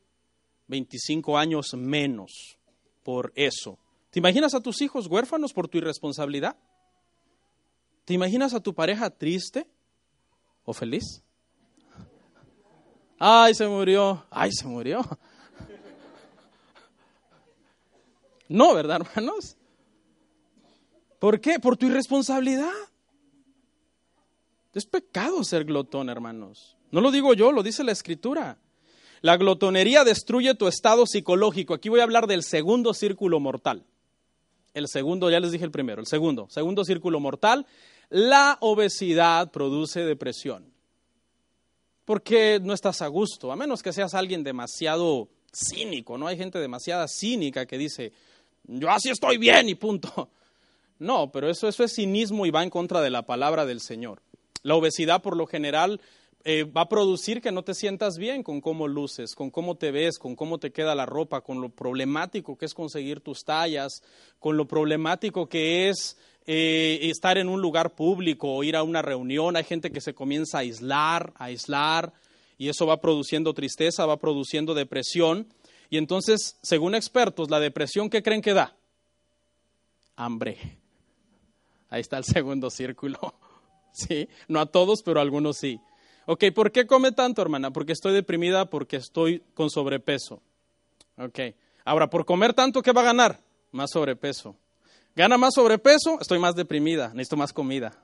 25 años menos por eso. ¿Te imaginas a tus hijos huérfanos por tu irresponsabilidad? ¿Te imaginas a tu pareja triste o feliz? Ay, se murió. Ay, se murió. *laughs* No, ¿verdad, hermanos? ¿Por qué? Por tu irresponsabilidad. Es pecado ser glotón, hermanos. No lo digo yo, lo dice la escritura. La glotonería destruye tu estado psicológico. Aquí voy a hablar del segundo círculo mortal. El segundo, ya les dije el primero, el segundo, segundo círculo mortal. La obesidad produce depresión. Porque no estás a gusto, a menos que seas alguien demasiado cínico, ¿no? Hay gente demasiada cínica que dice, yo así estoy bien y punto. No, pero eso, eso es cinismo y va en contra de la palabra del Señor. La obesidad por lo general eh, va a producir que no te sientas bien con cómo luces, con cómo te ves, con cómo te queda la ropa, con lo problemático que es conseguir tus tallas, con lo problemático que es eh, estar en un lugar público o ir a una reunión. Hay gente que se comienza a aislar, a aislar, y eso va produciendo tristeza, va produciendo depresión. Y entonces, según expertos, la depresión, ¿qué creen que da? Hambre. Ahí está el segundo círculo. *laughs* Sí, no a todos, pero a algunos sí. Ok, ¿por qué come tanto, hermana? Porque estoy deprimida, porque estoy con sobrepeso. Ok, ahora, por comer tanto, ¿qué va a ganar? Más sobrepeso. ¿Gana más sobrepeso? Estoy más deprimida, necesito más comida.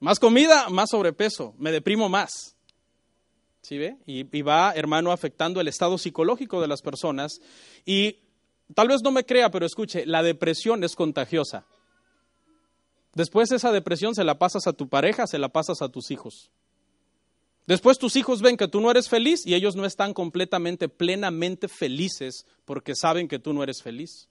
Más comida, más sobrepeso, me deprimo más. ¿Sí ve? Y, y, va, hermano, afectando el estado psicológico de las personas. Y tal vez no me crea, pero escuche, la depresión es contagiosa. Después esa depresión se la pasas a tu pareja, se la pasas a tus hijos. Después tus hijos ven que tú no eres feliz y ellos no están completamente, plenamente felices porque saben que tú no eres feliz.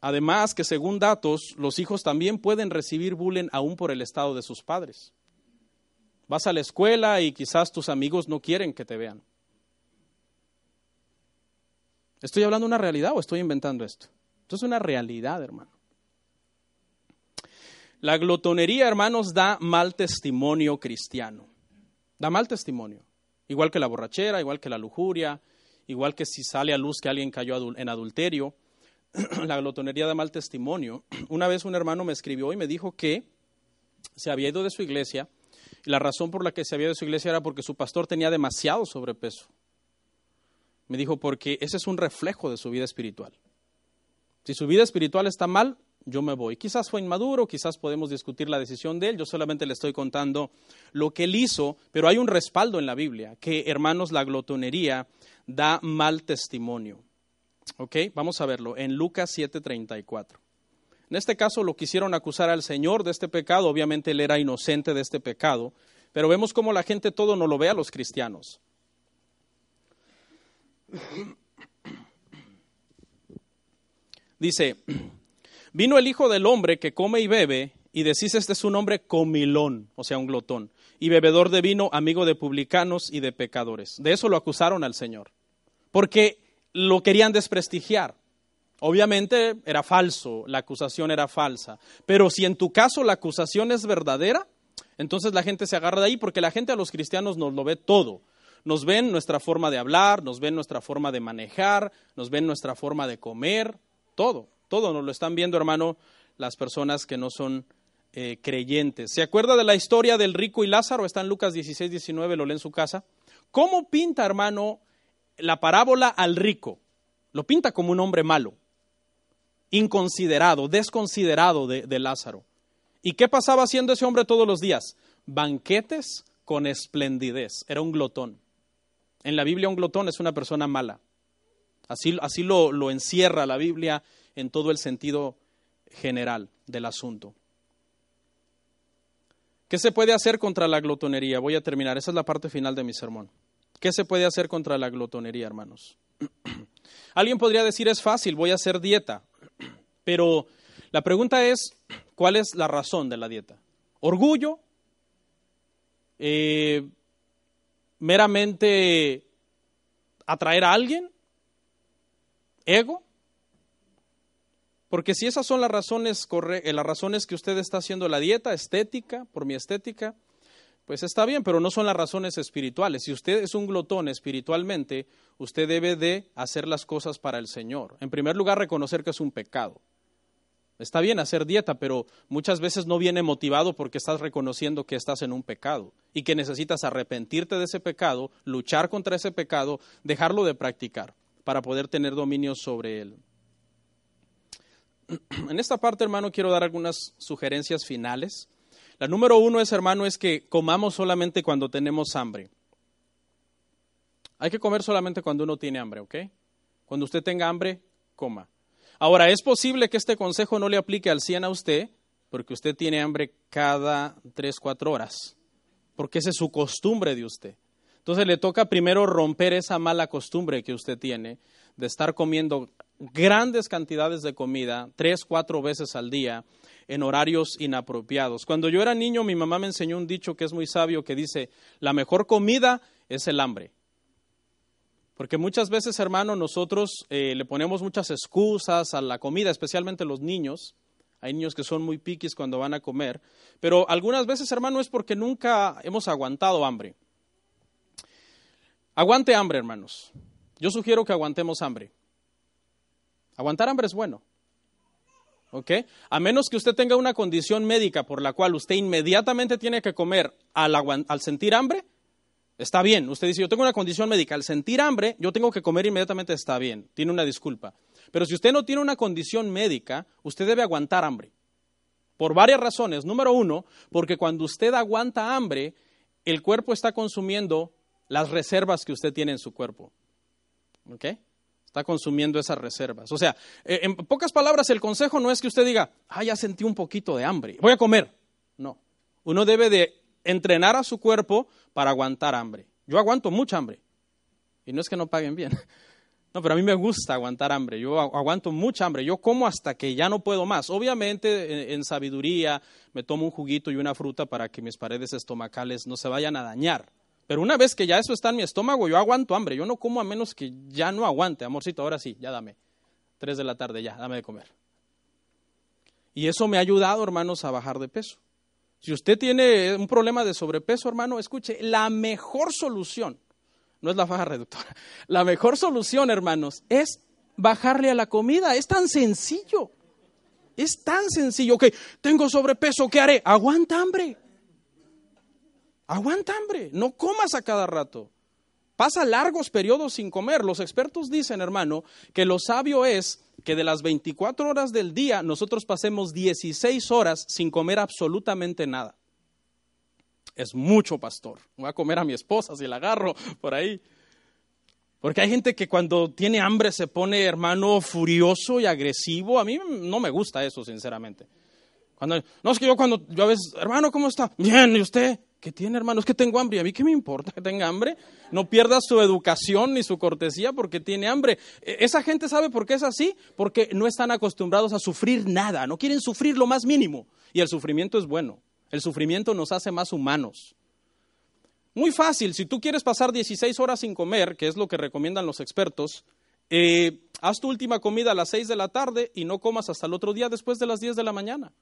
Además que según datos, los hijos también pueden recibir bullying aún por el estado de sus padres. Vas a la escuela y quizás tus amigos no quieren que te vean. ¿Estoy hablando de una realidad o estoy inventando esto? Esto es una realidad, hermano. La glotonería, hermanos, da mal testimonio cristiano. Da mal testimonio. Igual que la borrachera, igual que la lujuria, igual que si sale a luz que alguien cayó en adulterio. *clears throat* la glotonería da mal testimonio. *clears throat* Una vez un hermano me escribió y me dijo que se había ido de su iglesia. Y la razón por la que se había ido de su iglesia era porque su pastor tenía demasiado sobrepeso. Me dijo, porque ese es un reflejo de su vida espiritual. Si su vida espiritual está mal, yo me voy. Quizás fue inmaduro, quizás podemos discutir la decisión de él, yo solamente le estoy contando lo que él hizo, pero hay un respaldo en la Biblia, que hermanos, la glotonería da mal testimonio. ¿Ok? Vamos a verlo en Lucas 7:34. En este caso lo quisieron acusar al Señor de este pecado, obviamente él era inocente de este pecado, pero vemos cómo la gente todo no lo ve a los cristianos. Dice, vino el Hijo del Hombre que come y bebe, y decís este es un hombre comilón, o sea, un glotón, y bebedor de vino, amigo de publicanos y de pecadores. De eso lo acusaron al Señor, porque lo querían desprestigiar. Obviamente era falso, la acusación era falsa, pero si en tu caso la acusación es verdadera, entonces la gente se agarra de ahí porque la gente a los cristianos nos lo ve todo. Nos ven nuestra forma de hablar, nos ven nuestra forma de manejar, nos ven nuestra forma de comer, todo, todo nos lo están viendo, hermano, las personas que no son eh, creyentes. ¿Se acuerda de la historia del rico y Lázaro? Está en Lucas 16, 19, lo lee en su casa. ¿Cómo pinta, hermano, la parábola al rico? Lo pinta como un hombre malo, inconsiderado, desconsiderado de, de Lázaro. ¿Y qué pasaba haciendo ese hombre todos los días? Banquetes con esplendidez. Era un glotón. En la Biblia un glotón es una persona mala. Así, así lo, lo encierra la Biblia en todo el sentido general del asunto. ¿Qué se puede hacer contra la glotonería? Voy a terminar. Esa es la parte final de mi sermón. ¿Qué se puede hacer contra la glotonería, hermanos? *clears throat* Alguien podría decir es fácil, voy a hacer dieta. *clears throat* Pero la pregunta es, ¿cuál es la razón de la dieta? ¿Orgullo? Eh, ¿Meramente atraer a alguien? ego. Porque si esas son las razones, eh, las razones que usted está haciendo la dieta, estética, por mi estética, pues está bien, pero no son las razones espirituales. Si usted es un glotón espiritualmente, usted debe de hacer las cosas para el Señor. En primer lugar, reconocer que es un pecado. Está bien hacer dieta, pero muchas veces no viene motivado porque estás reconociendo que estás en un pecado y que necesitas arrepentirte de ese pecado, luchar contra ese pecado, dejarlo de practicar para poder tener dominio sobre él. *clears throat* En esta parte, hermano, quiero dar algunas sugerencias finales. La número uno es, hermano, es que comamos solamente cuando tenemos hambre. Hay que comer solamente cuando uno tiene hambre, ¿ok? Cuando usted tenga hambre, coma. Ahora, es posible que este consejo no le aplique al 100 a usted, porque usted tiene hambre cada 3, 4 horas, porque esa es su costumbre de usted. Entonces le toca primero romper esa mala costumbre que usted tiene de estar comiendo grandes cantidades de comida tres, cuatro veces al día en horarios inapropiados. Cuando yo era niño, mi mamá me enseñó un dicho que es muy sabio que dice, la mejor comida es el hambre. Porque muchas veces, hermano, nosotros eh, le ponemos muchas excusas a la comida, especialmente los niños. Hay niños que son muy piquis cuando van a comer. Pero algunas veces, hermano, es porque nunca hemos aguantado hambre. Aguante hambre, hermanos. Yo sugiero que aguantemos hambre. Aguantar hambre es bueno. ¿Ok? A menos que usted tenga una condición médica por la cual usted inmediatamente tiene que comer al, al sentir hambre, está bien. Usted dice, yo tengo una condición médica, al sentir hambre, yo tengo que comer inmediatamente, está bien. Tiene una disculpa. Pero si usted no tiene una condición médica, usted debe aguantar hambre. Por varias razones. Número uno, porque cuando usted aguanta hambre, el cuerpo está consumiendo las reservas que usted tiene en su cuerpo. ¿Ok? Está consumiendo esas reservas. O sea, eh, en pocas palabras, el consejo no es que usted diga, ah, ya sentí un poquito de hambre, voy a comer. No. Uno debe de entrenar a su cuerpo para aguantar hambre. Yo aguanto mucha hambre. Y no es que no paguen bien. *laughs* No, pero a mí me gusta aguantar hambre. Yo aguanto mucha hambre. Yo como hasta que ya no puedo más. Obviamente, en, sabiduría, me tomo un juguito y una fruta para que mis paredes estomacales no se vayan a dañar. Pero una vez que ya eso está en mi estómago, yo aguanto hambre. Yo no como a menos que ya no aguante. Amorcito, ahora sí, ya dame. Tres de la tarde, ya, dame de comer. Y eso me ha ayudado, hermanos, a bajar de peso. Si usted tiene un problema de sobrepeso, hermano, escuche, la mejor solución, no es la faja reductora, *laughs* la mejor solución, hermanos, es bajarle a la comida. Es tan sencillo. Es tan sencillo. Ok, tengo sobrepeso, ¿qué haré? Aguanta hambre. Aguanta hambre, no comas a cada rato. Pasa largos periodos sin comer. Los expertos dicen, hermano, que lo sabio es que de las 24 horas del día nosotros pasemos 16 horas sin comer absolutamente nada. Es mucho, pastor. Voy a comer a mi esposa si la agarro por ahí. Porque hay gente que cuando tiene hambre se pone, hermano, furioso y agresivo. A mí no me gusta eso, sinceramente. Cuando, no es que yo cuando, yo a veces, hermano, ¿cómo está? Bien, ¿y usted? ¿Qué tiene, hermano? Es que tengo hambre. ¿Y a mí qué me importa que tenga hambre? No pierda su educación ni su cortesía porque tiene hambre. E, esa gente sabe por qué es así, porque no están acostumbrados a sufrir nada, no quieren sufrir lo más mínimo. Y el sufrimiento es bueno. El sufrimiento nos hace más humanos. Muy fácil, si tú quieres pasar 16 horas sin comer, que es lo que recomiendan los expertos, eh, haz tu última comida a las 6 de la tarde y no comas hasta el otro día después de las 10 de la mañana.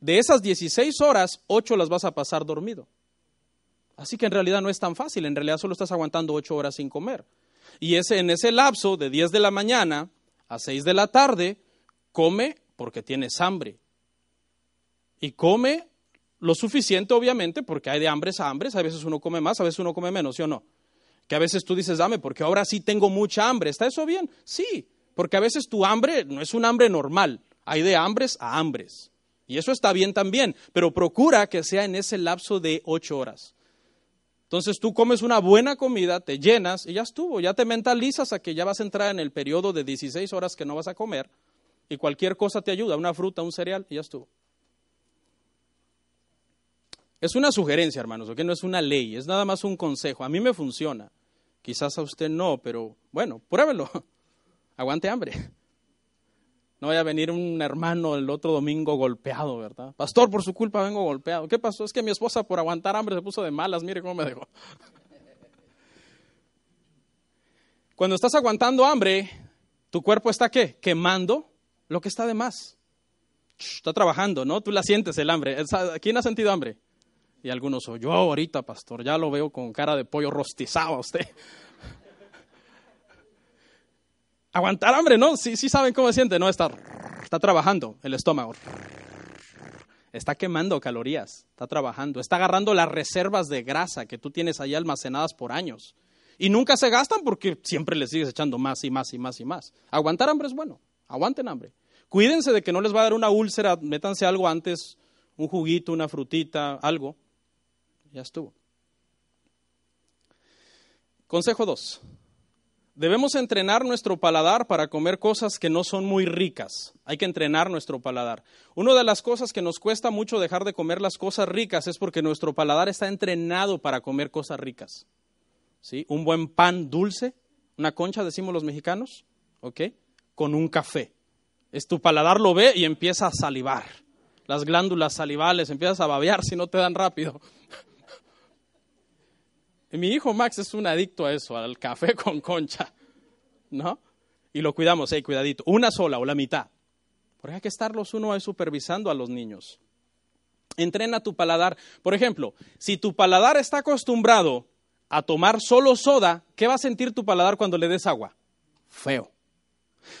De esas 16 horas, 8 las vas a pasar dormido. Así que en realidad no es tan fácil, en realidad solo estás aguantando 8 horas sin comer. Y ese, en ese lapso de 10 de la mañana a 6 de la tarde, come porque tienes hambre. Y come lo suficiente, obviamente, porque hay de hambres a hambres, a veces uno come más, a veces uno come menos, ¿sí o no? Que a veces tú dices, dame, porque ahora sí tengo mucha hambre, ¿está eso bien? Sí, porque a veces tu hambre no es un hambre normal, hay de hambres a hambres. Y eso está bien también, pero procura que sea en ese lapso de ocho horas. Entonces tú comes una buena comida, te llenas y ya estuvo, ya te mentalizas a que ya vas a entrar en el periodo de 16 horas que no vas a comer y cualquier cosa te ayuda, una fruta, un cereal y ya estuvo. Es una sugerencia, hermanos, que no es una ley, es nada más un consejo. A mí me funciona. Quizás a usted no, pero bueno, pruébelo. *laughs* Aguante hambre. No vaya a venir un hermano el otro domingo golpeado, ¿verdad? Pastor, por su culpa vengo golpeado. ¿Qué pasó? Es que mi esposa por aguantar hambre se puso de malas, mire cómo me dejó. *laughs* Cuando estás aguantando hambre, tu cuerpo está qué? Quemando lo que está de más. Está trabajando, ¿no? Tú la sientes el hambre. ¿Quién ha sentido hambre? Y algunos, yo ahorita, pastor, ya lo veo con cara de pollo rostizado a usted. Aguantar hambre, ¿no? Sí, sí saben cómo se siente, ¿no? Está, está trabajando el estómago. Está quemando calorías, está trabajando, está agarrando las reservas de grasa que tú tienes ahí almacenadas por años. Y nunca se gastan porque siempre le sigues echando más y más y más y más. Aguantar hambre es bueno, aguanten hambre. Cuídense de que no les va a dar una úlcera, métanse algo antes, un juguito, una frutita, algo. Ya estuvo. Consejo 2. Debemos entrenar nuestro paladar para comer cosas que no son muy ricas. Hay que entrenar nuestro paladar. Una de las cosas que nos cuesta mucho dejar de comer las cosas ricas es porque nuestro paladar está entrenado para comer cosas ricas. ¿Sí? Un buen pan dulce, una concha, decimos los mexicanos, ¿ok? Con un café. Es tu paladar lo ve y empieza a salivar. Las glándulas salivales empiezas a babear si no te dan rápido. Mi hijo Max es un adicto a eso, al café *laughs* con concha, ¿no? Y lo cuidamos, hey, cuidadito, una sola o la mitad. Porque hay que estarlos uno ahí supervisando a los niños. Entrena tu paladar. Por ejemplo, si tu paladar está acostumbrado a tomar solo soda, ¿qué va a sentir tu paladar cuando le des agua? Feo.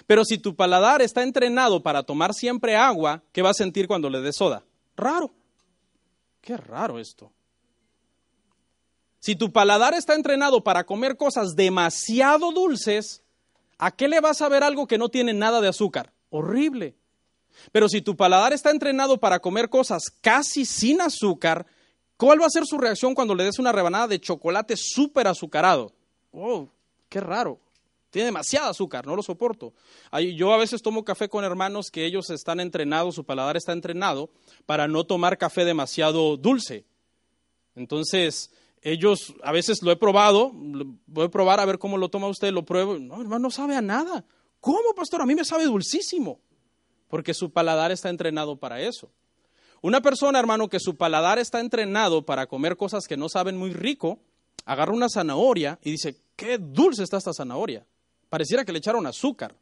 Pero si tu paladar está entrenado para tomar siempre agua, ¿qué va a sentir cuando le des soda? Raro. Qué raro esto. Si tu paladar está entrenado para comer cosas demasiado dulces, ¿a qué le vas a ver algo que no tiene nada de azúcar? Horrible. Pero si tu paladar está entrenado para comer cosas casi sin azúcar, ¿cuál va a ser su reacción cuando le des una rebanada de chocolate súper azucarado? Oh, qué raro. Tiene demasiado azúcar, no lo soporto. Yo a veces tomo café con hermanos que ellos están entrenados, su paladar está entrenado para no tomar café demasiado dulce. Entonces, ellos, a veces lo he probado, voy a probar a ver cómo lo toma usted, lo pruebo, no, hermano, no sabe a nada. ¿Cómo, pastor? A mí me sabe dulcísimo, porque su paladar está entrenado para eso. Una persona, hermano, que su paladar está entrenado para comer cosas que no saben muy rico, agarra una zanahoria y dice, qué dulce está esta zanahoria. Pareciera que le echaron azúcar.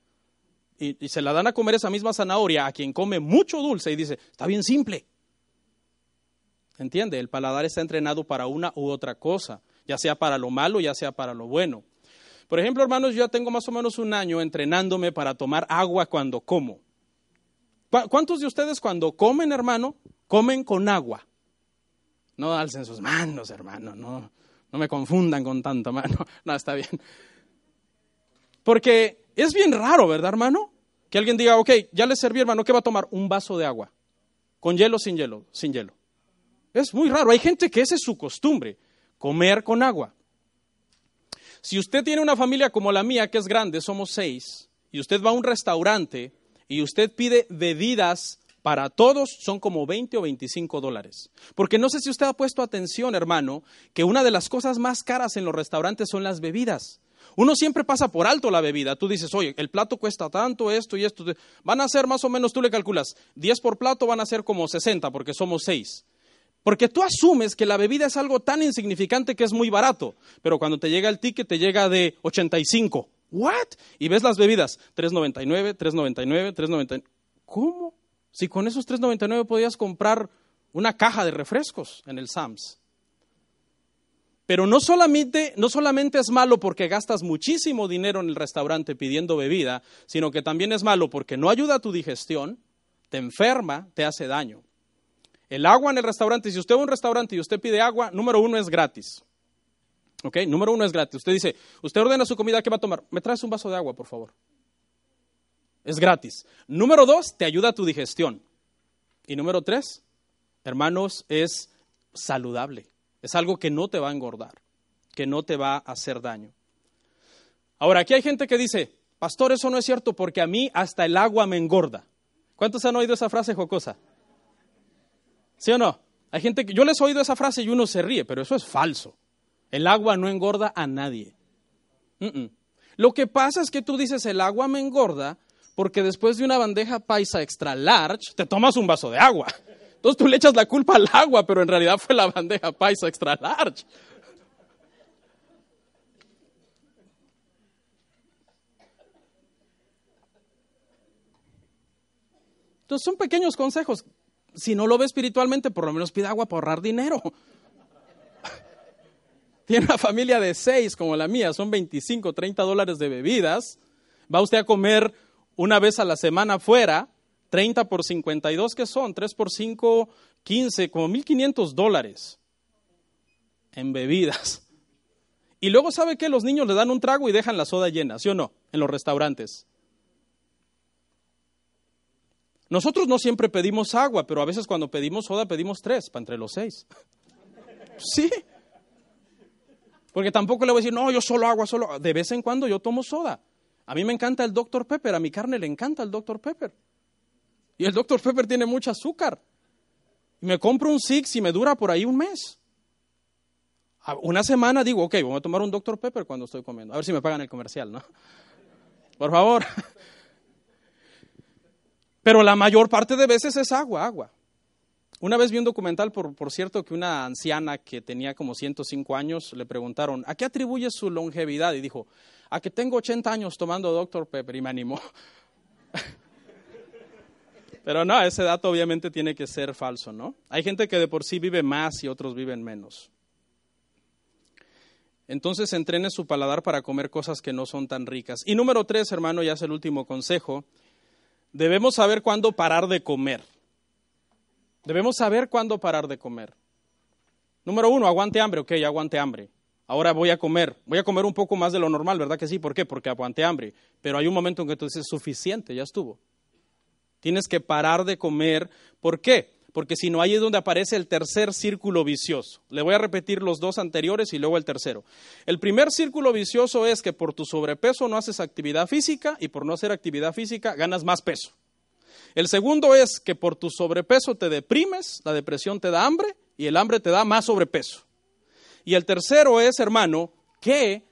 Y, se la dan a comer esa misma zanahoria a quien come mucho dulce y dice, está bien simple. ¿Entiende? El paladar está entrenado para una u otra cosa, ya sea para lo malo, ya sea para lo bueno. Por ejemplo, hermanos, yo tengo más o menos un año entrenándome para tomar agua cuando como. ¿Cuántos de ustedes cuando comen, hermano, comen con agua? No alcen sus manos, hermano, no, no me confundan con tanto mano. *laughs* No, está bien. Porque es bien raro, ¿verdad, hermano? Que alguien diga, ok, ya le serví, hermano, ¿qué va a tomar? Un vaso de agua. ¿Con hielo sin hielo? Sin hielo. Es muy raro. Hay gente que esa es su costumbre, comer con agua. Si usted tiene una familia como la mía, que es grande, somos seis, y usted va a un restaurante y usted pide bebidas para todos, son como 20 o 25 dólares. Porque no sé si usted ha puesto atención, hermano, que una de las cosas más caras en los restaurantes son las bebidas. Uno siempre pasa por alto la bebida. Tú dices, oye, el plato cuesta tanto, esto y esto. Van a ser más o menos, tú le calculas, 10 por plato van a ser como 60 porque somos 6. Porque tú asumes que la bebida es algo tan insignificante que es muy barato. Pero cuando te llega el ticket te llega de 85. ¿What? Y ves las bebidas, 3.99, 3.99, 3.99. ¿Cómo? Si con esos 3.99 podías comprar una caja de refrescos en el Sams. Pero no solamente, no solamente es malo porque gastas muchísimo dinero en el restaurante pidiendo bebida, sino que también es malo porque no ayuda a tu digestión, te enferma, te hace daño. El agua en el restaurante, si usted va a un restaurante y usted pide agua, número uno es gratis. ¿Ok? Número uno es gratis. Usted dice, usted ordena su comida, ¿qué va a tomar? Me traes un vaso de agua, por favor. Es gratis. Número dos, te ayuda a tu digestión. Y número tres, hermanos, es saludable. Es algo que no te va a engordar, que no te va a hacer daño. Ahora, aquí hay gente que dice, pastor, eso no es cierto porque a mí hasta el agua me engorda. ¿Cuántos han oído esa frase jocosa? ¿Sí o no? Hay gente que yo les he oído esa frase y uno se ríe, pero eso es falso. El agua no engorda a nadie. Lo que pasa es que tú dices el agua me engorda porque después de una bandeja paisa extra large te tomas un vaso de agua. Entonces tú le echas la culpa al agua, pero en realidad fue la bandeja paisa extra large. Entonces son pequeños consejos. Si no lo ve espiritualmente, por lo menos pide agua para ahorrar dinero. *laughs* Tiene una familia de seis como la mía, son 25, 30 dólares de bebidas. Va usted a comer una vez a la semana fuera 30 por 52, ¿qué son? 3 por 5, 15, como 1.500 dólares en bebidas. *laughs* Y luego, ¿sabe qué? Los niños le dan un trago y dejan la soda llena, ¿sí o no? En los restaurantes. Nosotros no siempre pedimos agua, pero a veces cuando pedimos soda pedimos tres, para entre los seis. *laughs* Sí. Porque tampoco le voy a decir, no, yo solo agua, solo. De vez en cuando yo tomo soda. A mí me encanta el Dr. Pepper, a mi carne le encanta el Dr. Pepper. Y el Dr. Pepper tiene mucho azúcar. Y me compro un Six y me dura por ahí un mes. Una semana digo, ok, voy a tomar un Dr. Pepper cuando estoy comiendo. A ver si me pagan el comercial, ¿no? Por favor. *laughs* Pero la mayor parte de veces es agua, agua. Una vez vi un documental, por, por, cierto, que una anciana que tenía como 105 años le preguntaron, ¿a qué atribuye su longevidad? Y dijo, a que tengo 80 años tomando Dr. Pepper y me animó. *laughs* Pero no, ese dato obviamente tiene que ser falso, ¿no? Hay gente que de por sí vive más y otros viven menos. Entonces entrene su paladar para comer cosas que no son tan ricas. Y número tres, hermano, ya es el último consejo. Debemos saber cuándo parar de comer. Debemos saber cuándo parar de comer. Número uno, aguante hambre. Ok, aguante hambre. Ahora voy a comer. Voy a comer un poco más de lo normal, ¿verdad que sí? ¿Por qué? Porque aguante hambre. Pero hay un momento en que tú dices, suficiente, ya estuvo. Tienes que parar de comer. ¿Por qué? Porque si no, ahí es donde aparece el tercer círculo vicioso. Le voy a repetir los dos anteriores y luego el tercero. El primer círculo vicioso es que por tu sobrepeso no haces actividad física y por no hacer actividad física ganas más peso. El segundo es que por tu sobrepeso te deprimes, la depresión te da hambre y el hambre te da más sobrepeso. Y el tercero es, hermano, que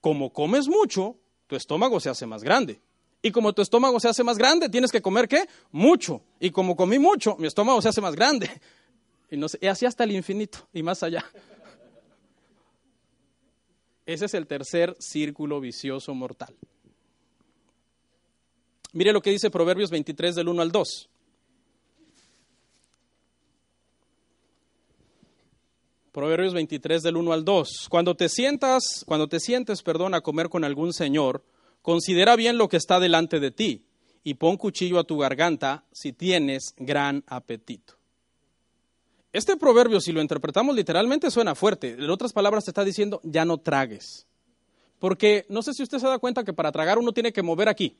como comes mucho, tu estómago se hace más grande. Y como tu estómago se hace más grande, tienes que comer qué? Mucho. Y como comí mucho, mi estómago se hace más grande. *laughs* Y, no así hasta el infinito y más allá. *laughs* Ese es el tercer círculo vicioso mortal. Mire lo que dice Proverbios 23 del 1 al 2. Proverbios 23 del 1 al 2. Cuando te sientas, cuando te sientes, perdón, a comer con algún señor, Considera bien lo que está delante de ti y pon cuchillo a tu garganta si tienes gran apetito. Este proverbio, si lo interpretamos literalmente, suena fuerte. En otras palabras, te está diciendo, ya no tragues. Porque no sé si usted se da cuenta que para tragar uno tiene que mover aquí.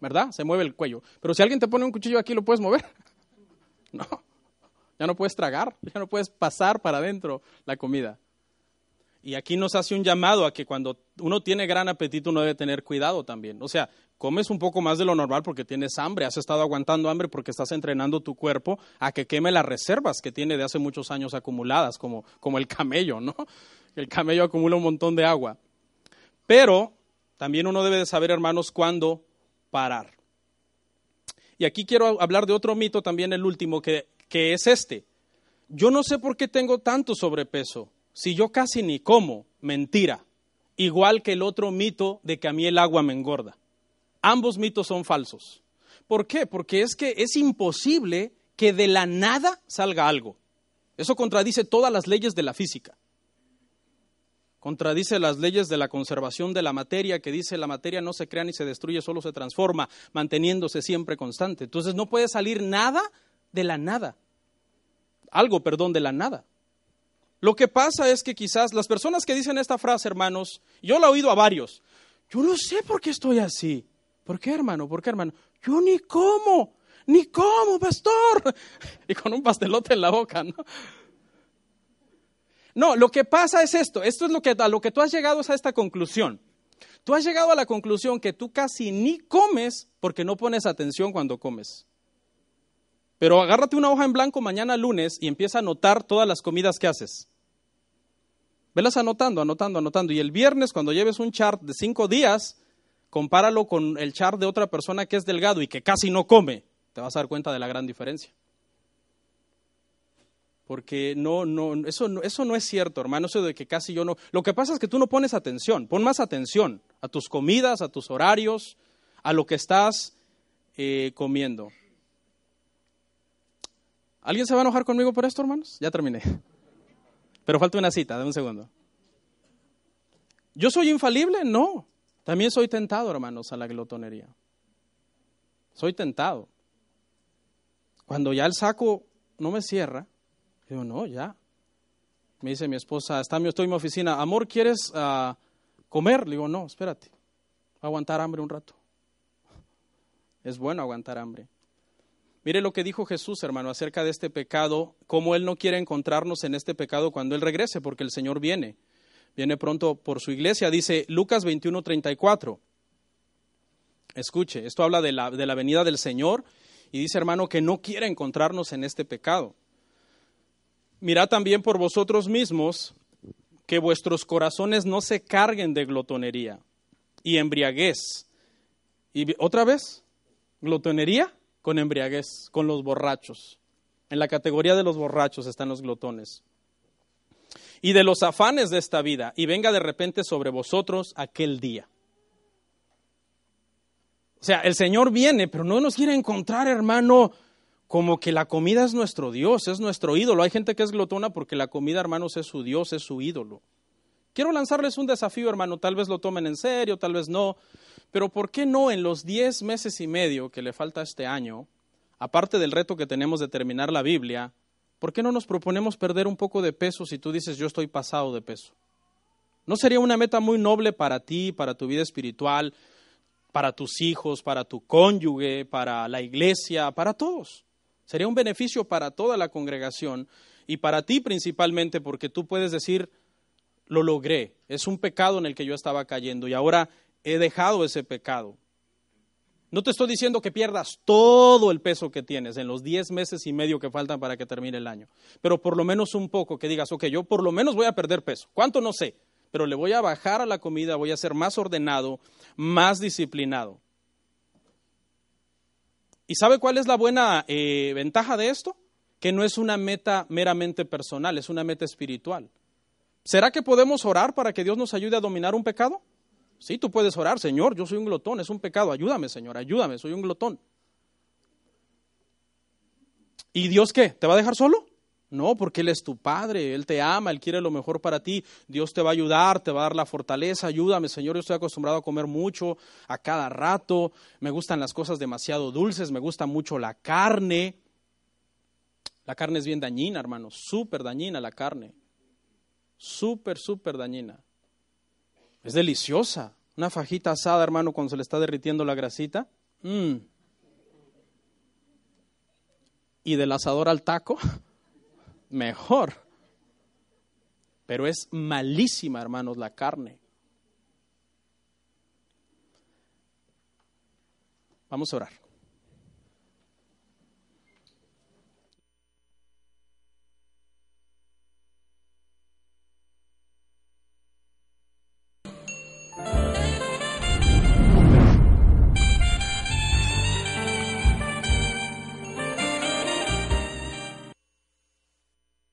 ¿verdad? Se mueve el cuello. Pero si alguien te pone un cuchillo aquí, ¿lo puedes mover? *laughs* No, ya no puedes tragar, ya no puedes pasar para adentro la comida. Y aquí nos hace un llamado a que cuando uno tiene gran apetito uno debe tener cuidado también. O sea, comes un poco más de lo normal porque tienes hambre, has estado aguantando hambre porque estás entrenando tu cuerpo a que queme las reservas que tiene de hace muchos años acumuladas, como, como el camello, ¿no? El camello acumula un montón de agua. Pero también uno debe de saber, hermanos, cuándo parar. Y aquí quiero hablar de otro mito también, el último, que, que es este. Yo no sé por qué tengo tanto sobrepeso, si yo casi ni como, mentira. Igual que el otro mito de que a mí el agua me engorda. Ambos mitos son falsos. ¿Por qué? Porque es que es imposible que de la nada salga algo. Eso contradice todas las leyes de la física contradice las leyes de la conservación de la materia, que dice la materia no se crea ni se destruye, solo se transforma, manteniéndose siempre constante. Entonces no puede salir nada de la nada. Algo, perdón, de la nada. Lo que pasa es que quizás las personas que dicen esta frase, hermanos, yo la he oído a varios, yo no sé por qué estoy así. ¿Por qué, hermano? ¿Por qué, hermano? Yo ni como, ni como, pastor. *laughs* Y con un pastelote en la boca, ¿no? No, lo que pasa es esto, esto es lo que, a lo que tú has llegado es a esta conclusión. Tú has llegado a la conclusión que tú casi ni comes porque no pones atención cuando comes. Pero agárrate una hoja en blanco mañana lunes y empieza a anotar todas las comidas que haces. Velas anotando, anotando, anotando. Y el viernes, cuando lleves un chart de cinco días, compáralo con el chart de otra persona que es delgado y que casi no come. Te vas a dar cuenta de la gran diferencia. Porque no, no, eso, no, eso no es cierto, hermano, eso de que casi yo no. Lo que pasa es que tú no pones atención, pon más atención a tus comidas, a tus horarios, a lo que estás eh, comiendo. ¿Alguien se va a enojar conmigo por esto, hermanos? Ya terminé. Pero falta una cita, de un segundo. ¿Yo soy infalible? No. También soy tentado, hermanos, a la glotonería. Soy tentado. Cuando ya el saco no me cierra, Digo, no, ya. Me dice mi esposa, está, estoy en mi oficina, amor, ¿quieres ah, comer? Le digo, no, espérate, aguantar hambre un rato. Es bueno aguantar hambre. Mire lo que dijo Jesús, hermano, acerca de este pecado, cómo Él no quiere encontrarnos en este pecado cuando Él regrese, porque el Señor viene. Viene pronto por su iglesia. Dice Lucas 21, 34. Escuche, esto habla de la, de la venida del Señor y dice, hermano, que no quiere encontrarnos en este pecado. Mirad también por vosotros mismos que vuestros corazones no se carguen de glotonería y embriaguez. Y otra vez, glotonería con embriaguez, con los borrachos. En la categoría de los borrachos están los glotones. Y de los afanes de esta vida, y venga de repente sobre vosotros aquel día. O sea, el Señor viene, pero no nos quiere encontrar, hermano, como que la comida es nuestro Dios, es nuestro ídolo. Hay gente que es glotona porque la comida, hermanos, es su Dios, es su ídolo. Quiero lanzarles un desafío, hermano, tal vez lo tomen en serio, tal vez no, pero ¿por qué no en los diez meses y medio que le falta este año, aparte del reto que tenemos de terminar la Biblia, ¿por qué no nos proponemos perder un poco de peso si tú dices yo estoy pasado de peso? ¿No sería una meta muy noble para ti, para tu vida espiritual, para tus hijos, para tu cónyuge, para la iglesia, para todos? Sería un beneficio para toda la congregación y para ti principalmente porque tú puedes decir, lo logré, es un pecado en el que yo estaba cayendo y ahora he dejado ese pecado. No te estoy diciendo que pierdas todo el peso que tienes en los diez meses y medio que faltan para que termine el año, pero por lo menos un poco que digas, ok, yo por lo menos voy a perder peso. ¿Cuánto? No sé, pero le voy a bajar a la comida, voy a ser más ordenado, más disciplinado. ¿Y sabe cuál es la buena eh, ventaja de esto? Que no es una meta meramente personal, es una meta espiritual. ¿Será que podemos orar para que Dios nos ayude a dominar un pecado? Sí, tú puedes orar, Señor, yo soy un glotón, es un pecado, ayúdame, Señor, ayúdame, soy un glotón. ¿Y Dios qué? ¿Te va a dejar solo? No, porque Él es tu Padre, Él te ama, Él quiere lo mejor para ti, Dios te va a ayudar, te va a dar la fortaleza, ayúdame Señor, yo estoy acostumbrado a comer mucho, a cada rato, me gustan las cosas demasiado dulces, me gusta mucho la carne. La carne es bien dañina, hermano, súper dañina la carne, súper, súper dañina. Es deliciosa, una fajita asada, hermano, cuando se le está derritiendo la grasita, Mm. Y del asador al taco, *laughs* mejor. Pero es malísima, hermanos, la carne. Vamos a orar.